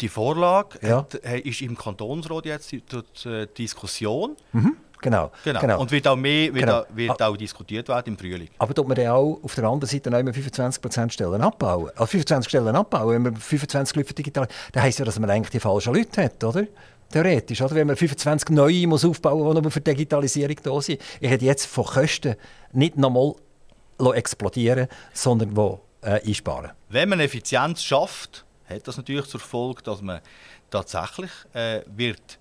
Die Vorlage ja. hat, ist im Kantonsrat jetzt die, die Diskussion. Mhm. Genau. genau. genau. Und wird auch mehr wird genau. auch, wird auch diskutiert werden im Frühling. Aber tut man dann auch auf der anderen Seite noch 25% Stellen abbauen? Also 25 Stellen abbauen, wenn man 25 Leute für digital... Das heisst ja, dass man eigentlich die falschen Leute hat, oder? Theoretisch, oder? Wenn man 25 neue muss aufbauen muss, die nur für Digitalisierung da sind. Ich hätte jetzt von Kosten nicht nochmal explodieren sondern wo, äh, einsparen. Wenn man Effizienz schafft, hat das natürlich zur Folge, dass man tatsächlich äh, wird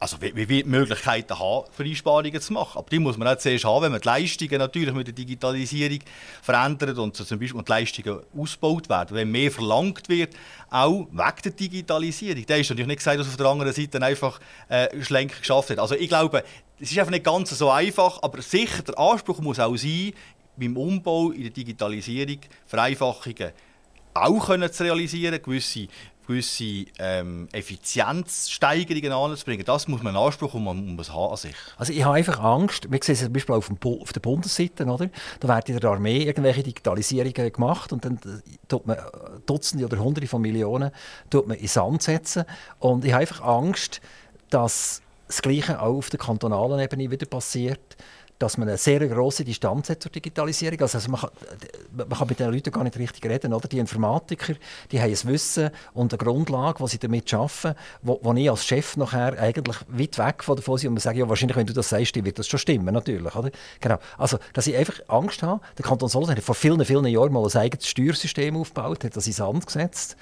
also wie, wie Möglichkeiten haben, Einsparungen zu machen. Aber die muss man auch zuerst haben, wenn man die Leistungen natürlich mit der Digitalisierung verändert und so zum Beispiel und die Leistungen ausgebaut werden. Wenn mehr verlangt wird, auch wegen der Digitalisierung. Da ist natürlich nicht gesagt, dass auf der anderen Seite einfach äh, Schlenker geschafft hat. Also ich glaube, es ist einfach nicht ganz so einfach, aber sicher der Anspruch muss auch sein, beim Umbau in der Digitalisierung Vereinfachungen auch können zu realisieren, gewisse gewisse ähm, Effizienzsteigerungen anzubringen. Das muss man in Anspruch und man muss haben an sich. Also ich habe einfach Angst, wir sehen es zum Beispiel auf, dem, auf der Bundesseite, oder? da werden in der Armee irgendwelche Digitalisierungen gemacht und dann äh, tut man äh, Dutzende oder Hunderte von Millionen tut man in Sand setzen und ich habe einfach Angst, dass das Gleiche auch auf der kantonalen Ebene wieder passiert dass man eine sehr große Distanz hat zur Digitalisierung. Also, also man, kann, man, kann, mit den Leuten gar nicht richtig reden. Oder? Die Informatiker die haben ein Wissen und eine Grundlage, die sie damit arbeiten, wo, wo ich als Chef nachher eigentlich weit weg von davon bin und sage, ja, wahrscheinlich, wenn du das sagst, wird das schon stimmen, natürlich. Oder? Genau. Also, dass ich einfach Angst habe. Der Kanton Solothurn hat vor vielen, vielen Jahren mal ein eigenes Steuersystem aufgebaut, hat das ins Sand gesetzt,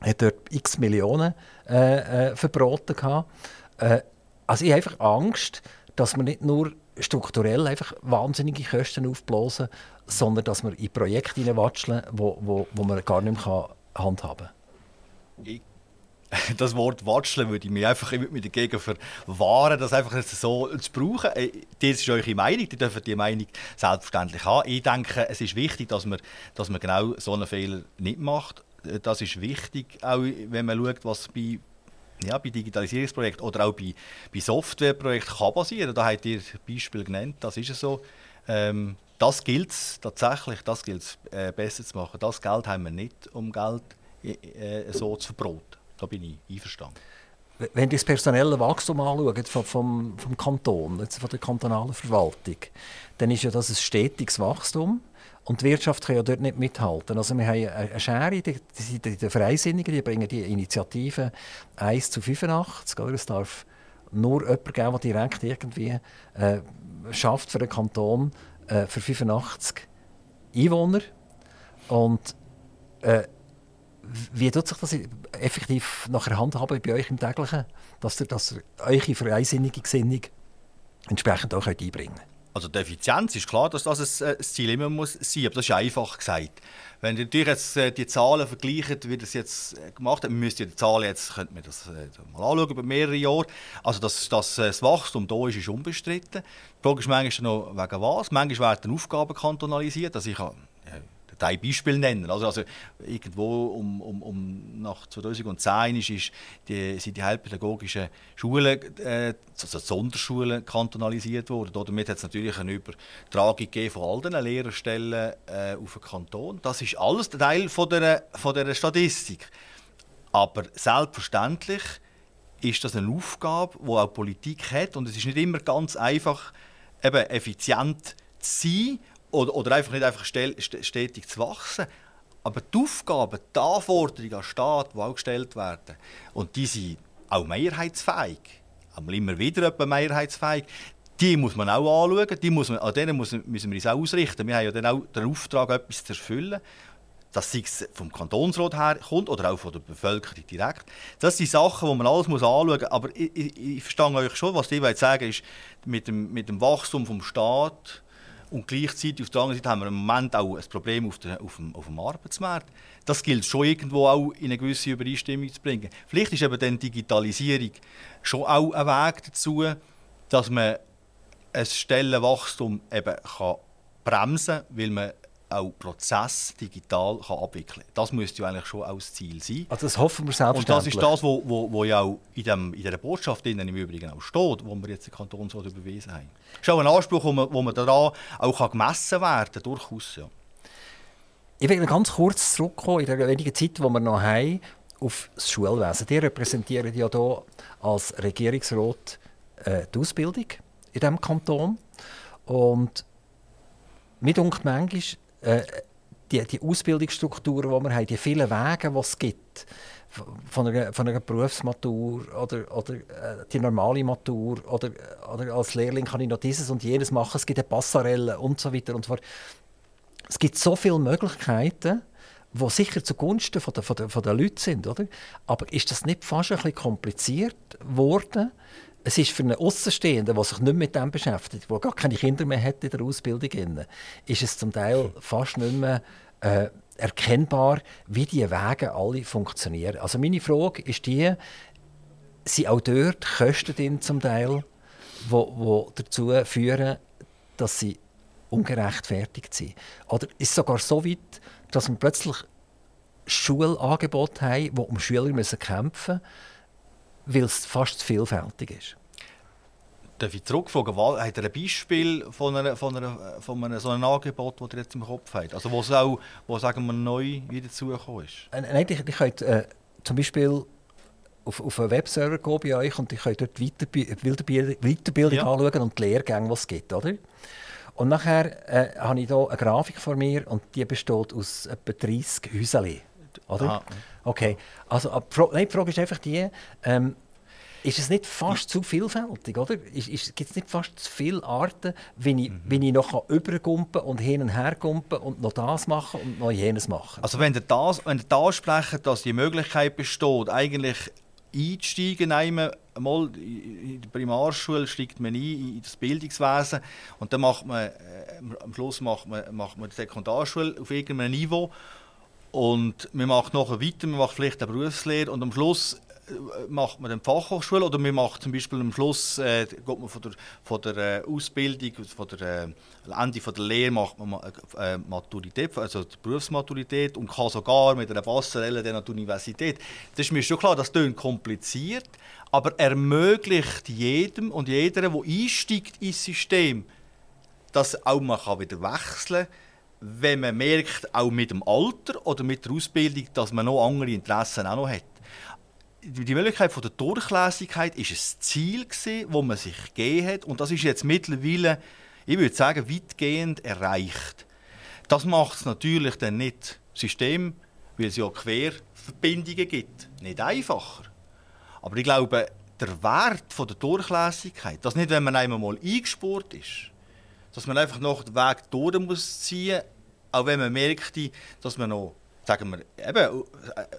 hat dort x Millionen äh, äh, verbraten gehabt. Äh, also ich habe einfach Angst, dass man nicht nur strukturell einfach wahnsinnige Kosten aufblasen, sondern dass wir in Projekte hineinwatscheln, wo, wo, wo man gar nicht mehr handhaben kann. das Wort Watscheln würde ich mich einfach immer dagegen verwahren, das einfach so zu brauchen. Äh, das ist eure Meinung, ihr dürft die Meinung selbstverständlich haben. Ich denke, es ist wichtig, dass man, dass man genau so einen Fehler nicht macht. Äh, das ist wichtig, auch wenn man schaut, was bei ja, bei Digitalisierungsprojekten oder auch bei, bei Softwareprojekten kann passieren. Da habt ihr Beispiel genannt, das ist es so. Ähm, das gilt es tatsächlich, das gilt äh, besser zu machen. Das Geld haben wir nicht, um Geld äh, so zu verbraten. Da bin ich einverstanden. wenn ihr das personelle Wachstum anschaut vom, vom, vom Kanton, von der kantonalen Verwaltung, dann ist ja das ein stetiges Wachstum. Und die Wirtschaft kann ja dort nicht mithalten. Also wir haben eine Schere, die, die, die, Freisinnigen die bringen die Initiative 1 zu 85. Oder? Es darf nur jemand geben, der direkt irgendwie äh, schafft für den Kanton äh, für 85 Einwohner. Und äh, wie tut sich das effektiv nachher handhaben bei euch im täglichen, dass ihr, dass ihr eure freisinnige Gesinnung entsprechend auch einbringen könnt? Also die Effizienz ist klar, dass das ein Ziel immer muss sein, aber das ist einfach gesagt. Wenn ihr natürlich jetzt äh, die Zahlen vergleicht, wie das jetzt äh, gemacht hat, müsst ihr die Zahlen jetzt, könnt ihr das äh, mal anschauen über mehrere Jahre. Also dass, dass das Wachstum da ist, ist unbestritten. Die Frage ist manchmal noch wegen was. Manchmal werden Aufgaben kantonalisiert. Also ich ein Beispiel nennen. Also, also irgendwo um, um, um nach 2010 ist, ist die, sind die heilpädagogischen Schulen, äh, also Sonderschulen, kantonalisiert worden. Damit hat es natürlich eine Übertragung von all den Lehrerstellen äh, auf den Kanton. Das ist alles Teil von der, von der Statistik. Aber selbstverständlich ist das eine Aufgabe, die auch Politik hat. Und es ist nicht immer ganz einfach, eben effizient zu sein oder, oder einfach nicht einfach stetig zu wachsen. Aber die Aufgaben, die Anforderungen an den Staat, die auch gestellt werden, und die sind auch mehrheitsfähig, aber immer wieder mehrheitsfähig, die muss man auch anschauen, die muss man, an denen müssen wir uns auch ausrichten. Wir haben ja dann auch den Auftrag, etwas zu erfüllen. Dass es vom Kantonsrat her kommt oder auch von der Bevölkerung direkt. Das sind Sachen, die man alles muss anschauen muss. Aber ich, ich, ich verstehe euch schon, was ich sagen ist, mit dem, mit dem Wachstum des Staates und gleichzeitig auf der anderen Seite haben wir im Moment auch ein Problem auf, der, auf, dem, auf dem Arbeitsmarkt. Das gilt schon irgendwo auch in eine gewisse Übereinstimmung zu bringen. Vielleicht ist eben dann Digitalisierung schon auch ein Weg dazu, dass man ein Stellenwachstum eben kann bremsen kann, weil man auch Prozess digital kann abwickeln kann. Das müsste ja eigentlich schon auch das Ziel sein. Also das hoffen wir selbstverständlich. Und das ist das, was wo, wo ja auch in, dem, in dieser Botschaft im Übrigen auch steht, wo wir jetzt den Kantonsrat überwiesen haben. Das ist auch ein Anspruch, wo man, wo man daran auch gemessen werden kann, durchaus. Ja. Ich will ganz kurz zurückkommen, in der wenigen Zeit, die wir noch haben, auf das Schulwesen. Die repräsentieren ja hier als Regierungsrat äh, die Ausbildung in diesem Kanton. Und mir denkt manchmal, äh, die, die Ausbildungsstrukturen, die wir haben, die vielen Wege, die es gibt, von einer, von einer Berufsmatur oder, oder äh, die normale Matur oder, oder als Lehrling kann ich noch dieses und jenes machen, es gibt eine Passarelle und so weiter und so fort. Es gibt so viele Möglichkeiten, die sicher zugunsten von der, von der, von der Leute sind. Oder? Aber ist das nicht fast ein bisschen kompliziert geworden? Es ist für einen Außenstehenden, der sich nicht mit dem beschäftigt, der gar keine Kinder mehr hat in der Ausbildung, ist es zum Teil fast nicht mehr äh, erkennbar, wie die Wege alle funktionieren. Also meine Frage ist die, sind auch dort Kosten drin zum Teil, wo, wo dazu führen, dass sie ungerechtfertigt sind? Oder ist es sogar so weit, dass wir plötzlich Schulangebote haben, die um Schüler müssen kämpfen müssen, weil es fast zu vielfältig ist. Darf ich zurückfragen, hat er ein Beispiel von, einer, von, einer, von einem, so einem Angebot, das ihr jetzt im Kopf habt? Also wo es auch, wo sagen wir, neu wieder zugekommen ist? Äh, nein, ich, ich könnte äh, zum Beispiel auf, auf einen Webserver gehen bei euch und ich könnte dort Weiterbildung, Weiterbildung ja. anschauen und die Lehrgänge, die es gibt. Oder? Und nachher äh, habe ich hier eine Grafik vor mir und die besteht aus etwa 30 Häuschen. Oder? Ah. Okay. Also, die Frage ist einfach die, ähm, ist es nicht fast zu vielfältig, oder? Gibt es nicht fast zu viele Arten, wie ich, mhm. wie ich noch übergumpen und hin und her gumpen und noch das machen und noch jenes machen? Also wenn ihr das, wenn ihr das sprecht, dass die Möglichkeit besteht, eigentlich einzusteigen, einmal mal in der Primarschule steigt man ein in das Bildungswesen und dann macht man, äh, am Schluss macht man, macht man die Sekundarschule auf irgendeinem Niveau und man macht nachher weiter, man macht vielleicht eine Berufslehre. Und am Schluss äh, macht man eine Fachhochschule? Oder man macht zum Beispiel am Schluss äh, geht man von der, von der äh, Ausbildung, von der äh, Ende von der Lehre macht man äh, Maturität, also die Berufsmaturität und kann sogar mit einer Passerelle dann an die Universität. Das ist mir schon klar, das klingt kompliziert, aber ermöglicht jedem und jeder, der einsteigt ins System, dass auch man kann wieder wechseln kann wenn man merkt, auch mit dem Alter oder mit der Ausbildung, dass man noch andere Interessen auch noch hat. die Möglichkeit von der Durchlässigkeit ist ein Ziel wo man sich gegeben hat und das ist jetzt mittlerweile, ich würde sagen, weitgehend erreicht. Das macht es natürlich dann nicht System, weil es ja Querverbindungen gibt, nicht einfacher. Aber ich glaube, der Wert von der Durchlässigkeit, dass nicht, wenn man einmal eingespurt ist, dass man einfach noch den Weg durch muss ziehen, auch wenn man merkt, dass man noch sagen wir, eben,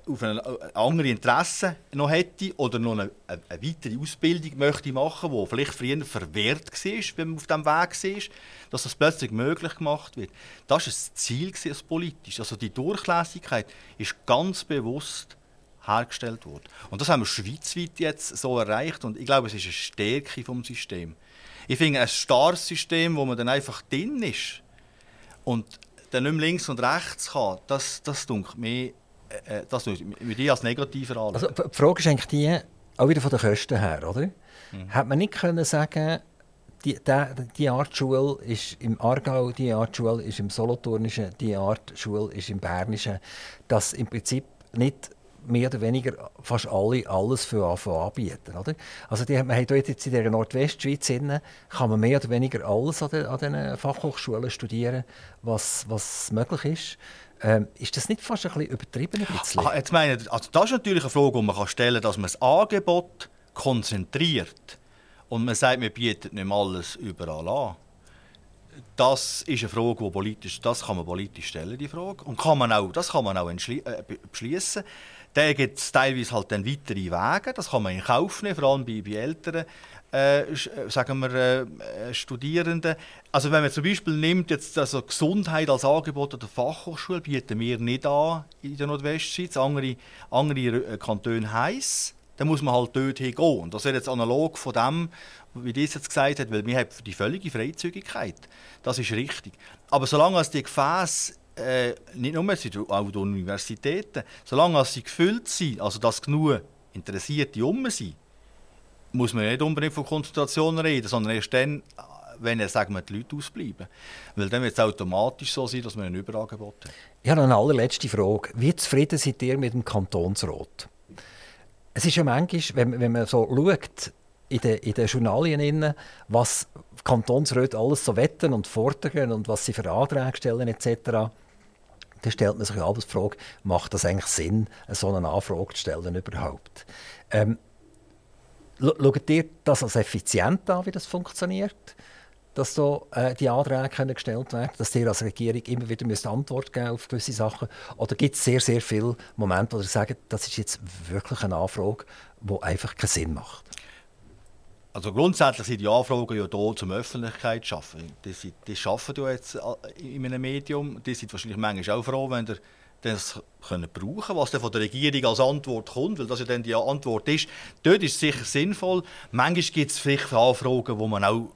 auf eine, andere Interessen noch hätte oder noch eine, eine, weitere Ausbildung möchte machen, die vielleicht früher verwehrt war, wenn man auf diesem Weg war, dass das plötzlich möglich gemacht wird. Das war ein Ziel als politisch. Also die Durchlässigkeit ist ganz bewusst hergestellt worden. Und das haben wir schweizweit jetzt so erreicht und ich glaube, es ist eine Stärke vom System. Ich finde, ein starres System, wo man dann einfach drin ist und dann nicht mehr links und rechts kann, das, das dunkelt mir, äh, äh das würde ich als negativer anschauen. Also, die Frage ist eigentlich die, auch wieder von den Kosten her, oder? Mhm. Hat man nicht können sagen, die, die, die Art Schule ist im Aargau, die Art Schule ist im Solothurnischen, die Art Schule ist im Bernischen, dass im Prinzip nicht mehr oder weniger fast alle alles für Anfang anbieten. Oder? Also die, man hat jetzt in der Nordwestschweiz kann man mehr oder weniger alles an den Fachhochschulen studieren, was, was möglich ist. Ähm, ist das nicht fast ein bisschen übertrieben? Ein ah, jetzt meine, also das ist natürlich eine Frage, die man kann stellen kann, dass man das Angebot konzentriert und man sagt, man bietet nicht alles überall an. Das ist eine Frage, die politisch, das kann man politisch stellen, die Frage. Und kann man auch, das kann man auch äh, beschließen. Dann gibt es teilweise halt dann weitere Wege, das kann man in Kauf nehmen, vor allem bei, bei älteren äh, äh, sagen wir, äh, äh, Studierenden. Also wenn man zum Beispiel nimmt jetzt also Gesundheit als Angebot an der Fachhochschule, bieten wir nicht an in der Nordwestschweiz, andere, andere äh, Kantone heiß dann muss man halt dort hingehen. Und das ist jetzt analog von dem, wie das jetzt gesagt hat, weil wir haben die völlige Freizügigkeit. Das ist richtig. Aber solange die Gefäße äh, nicht nur auch die Universitäten, solange sie gefüllt sind, also dass genug Interessierte um sind, muss man nicht unbedingt von Konzentration reden, sondern erst dann, wenn sagen wir, die Leute ausbleiben. Weil dann wird es automatisch so sein, dass man ein Überangebot hat. Ich habe eine allerletzte Frage. Wie zufrieden seid ihr mit dem Kantonsrat? Es ist ja manchmal, wenn, wenn man so schaut, in den, in den Journalien, was Kantonsräte alles so wetten und fordern und was sie für Anträge stellen etc., dann stellt man sich ja die Frage, macht das eigentlich Sinn, so eine Anfrage zu stellen überhaupt? Ähm, schaut ihr das als effizient an, wie das funktioniert? Dass so, äh, die Anträge gestellt werden dass ihr als Regierung immer wieder müsst Antwort geben auf gewisse Sachen? Oder gibt es sehr, sehr viele Momente, wo ihr sagt, das ist jetzt wirklich eine Anfrage, die einfach keinen Sinn macht? Also grundsätzlich sind die Anfragen ja da, zum Öffentlichkeit zu schaffen. Die, die arbeiten ja jetzt in einem Medium. Die sind wahrscheinlich manchmal auch froh, wenn ihr das können brauchen was dann von der Regierung als Antwort kommt, weil das ja dann die Antwort ist. Dort ist es sicher sinnvoll. Manchmal gibt es vielleicht Anfragen, wo man auch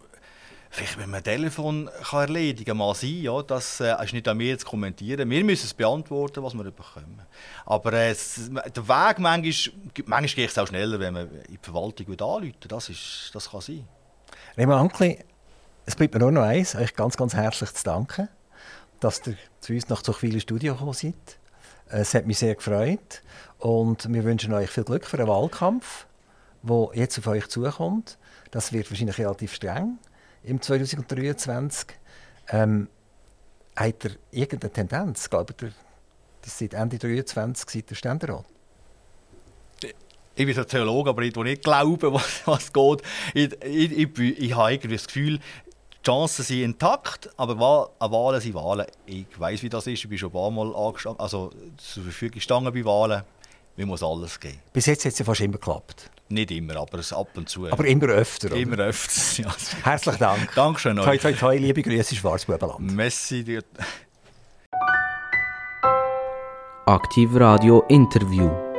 vielleicht mit einem Telefon kann erledigen kann. Mal sein, ja, das äh, ist nicht an mir zu kommentieren. Wir müssen es beantworten, was wir bekommen. Aber äh, der Weg, manchmal, manchmal geht es auch schneller, wenn man in die Verwaltung anrufen das, das kann sein. Remo Ankli, es bleibt mir nur noch eins, euch ganz, ganz herzlich zu danken, dass ihr zu uns nach so vielen Studio gekommen seid. Es hat mich sehr gefreut und wir wünschen euch viel Glück für den Wahlkampf, der jetzt auf euch zukommt. Das wird wahrscheinlich relativ streng im 2023. Ähm, hat er irgendeine Tendenz? Glaubt ihr, dass seit Ende 2023 seid der Ständerat? Ich bin ein Theologe, aber ich nicht glauben, was, was geht. Ich, ich, ich, ich habe irgendwie das Gefühl, die Chancen sind intakt, aber Wahlen sind Wahlen. Ich weiß, wie das ist. Ich bin schon ein paar Mal also zur Verfügung gestanden bei Wahlen. Mir muss alles geben. Bis jetzt hat es ja fast immer geklappt. Nicht immer, aber es ab und zu. Aber immer öfter, oder? Immer öfter, ja. Herzlichen Dank. Dankeschön euch. Toi, toi, toi, liebe Grüße, Schwarzbubenland. Messi dir. Aktiv Radio Interview.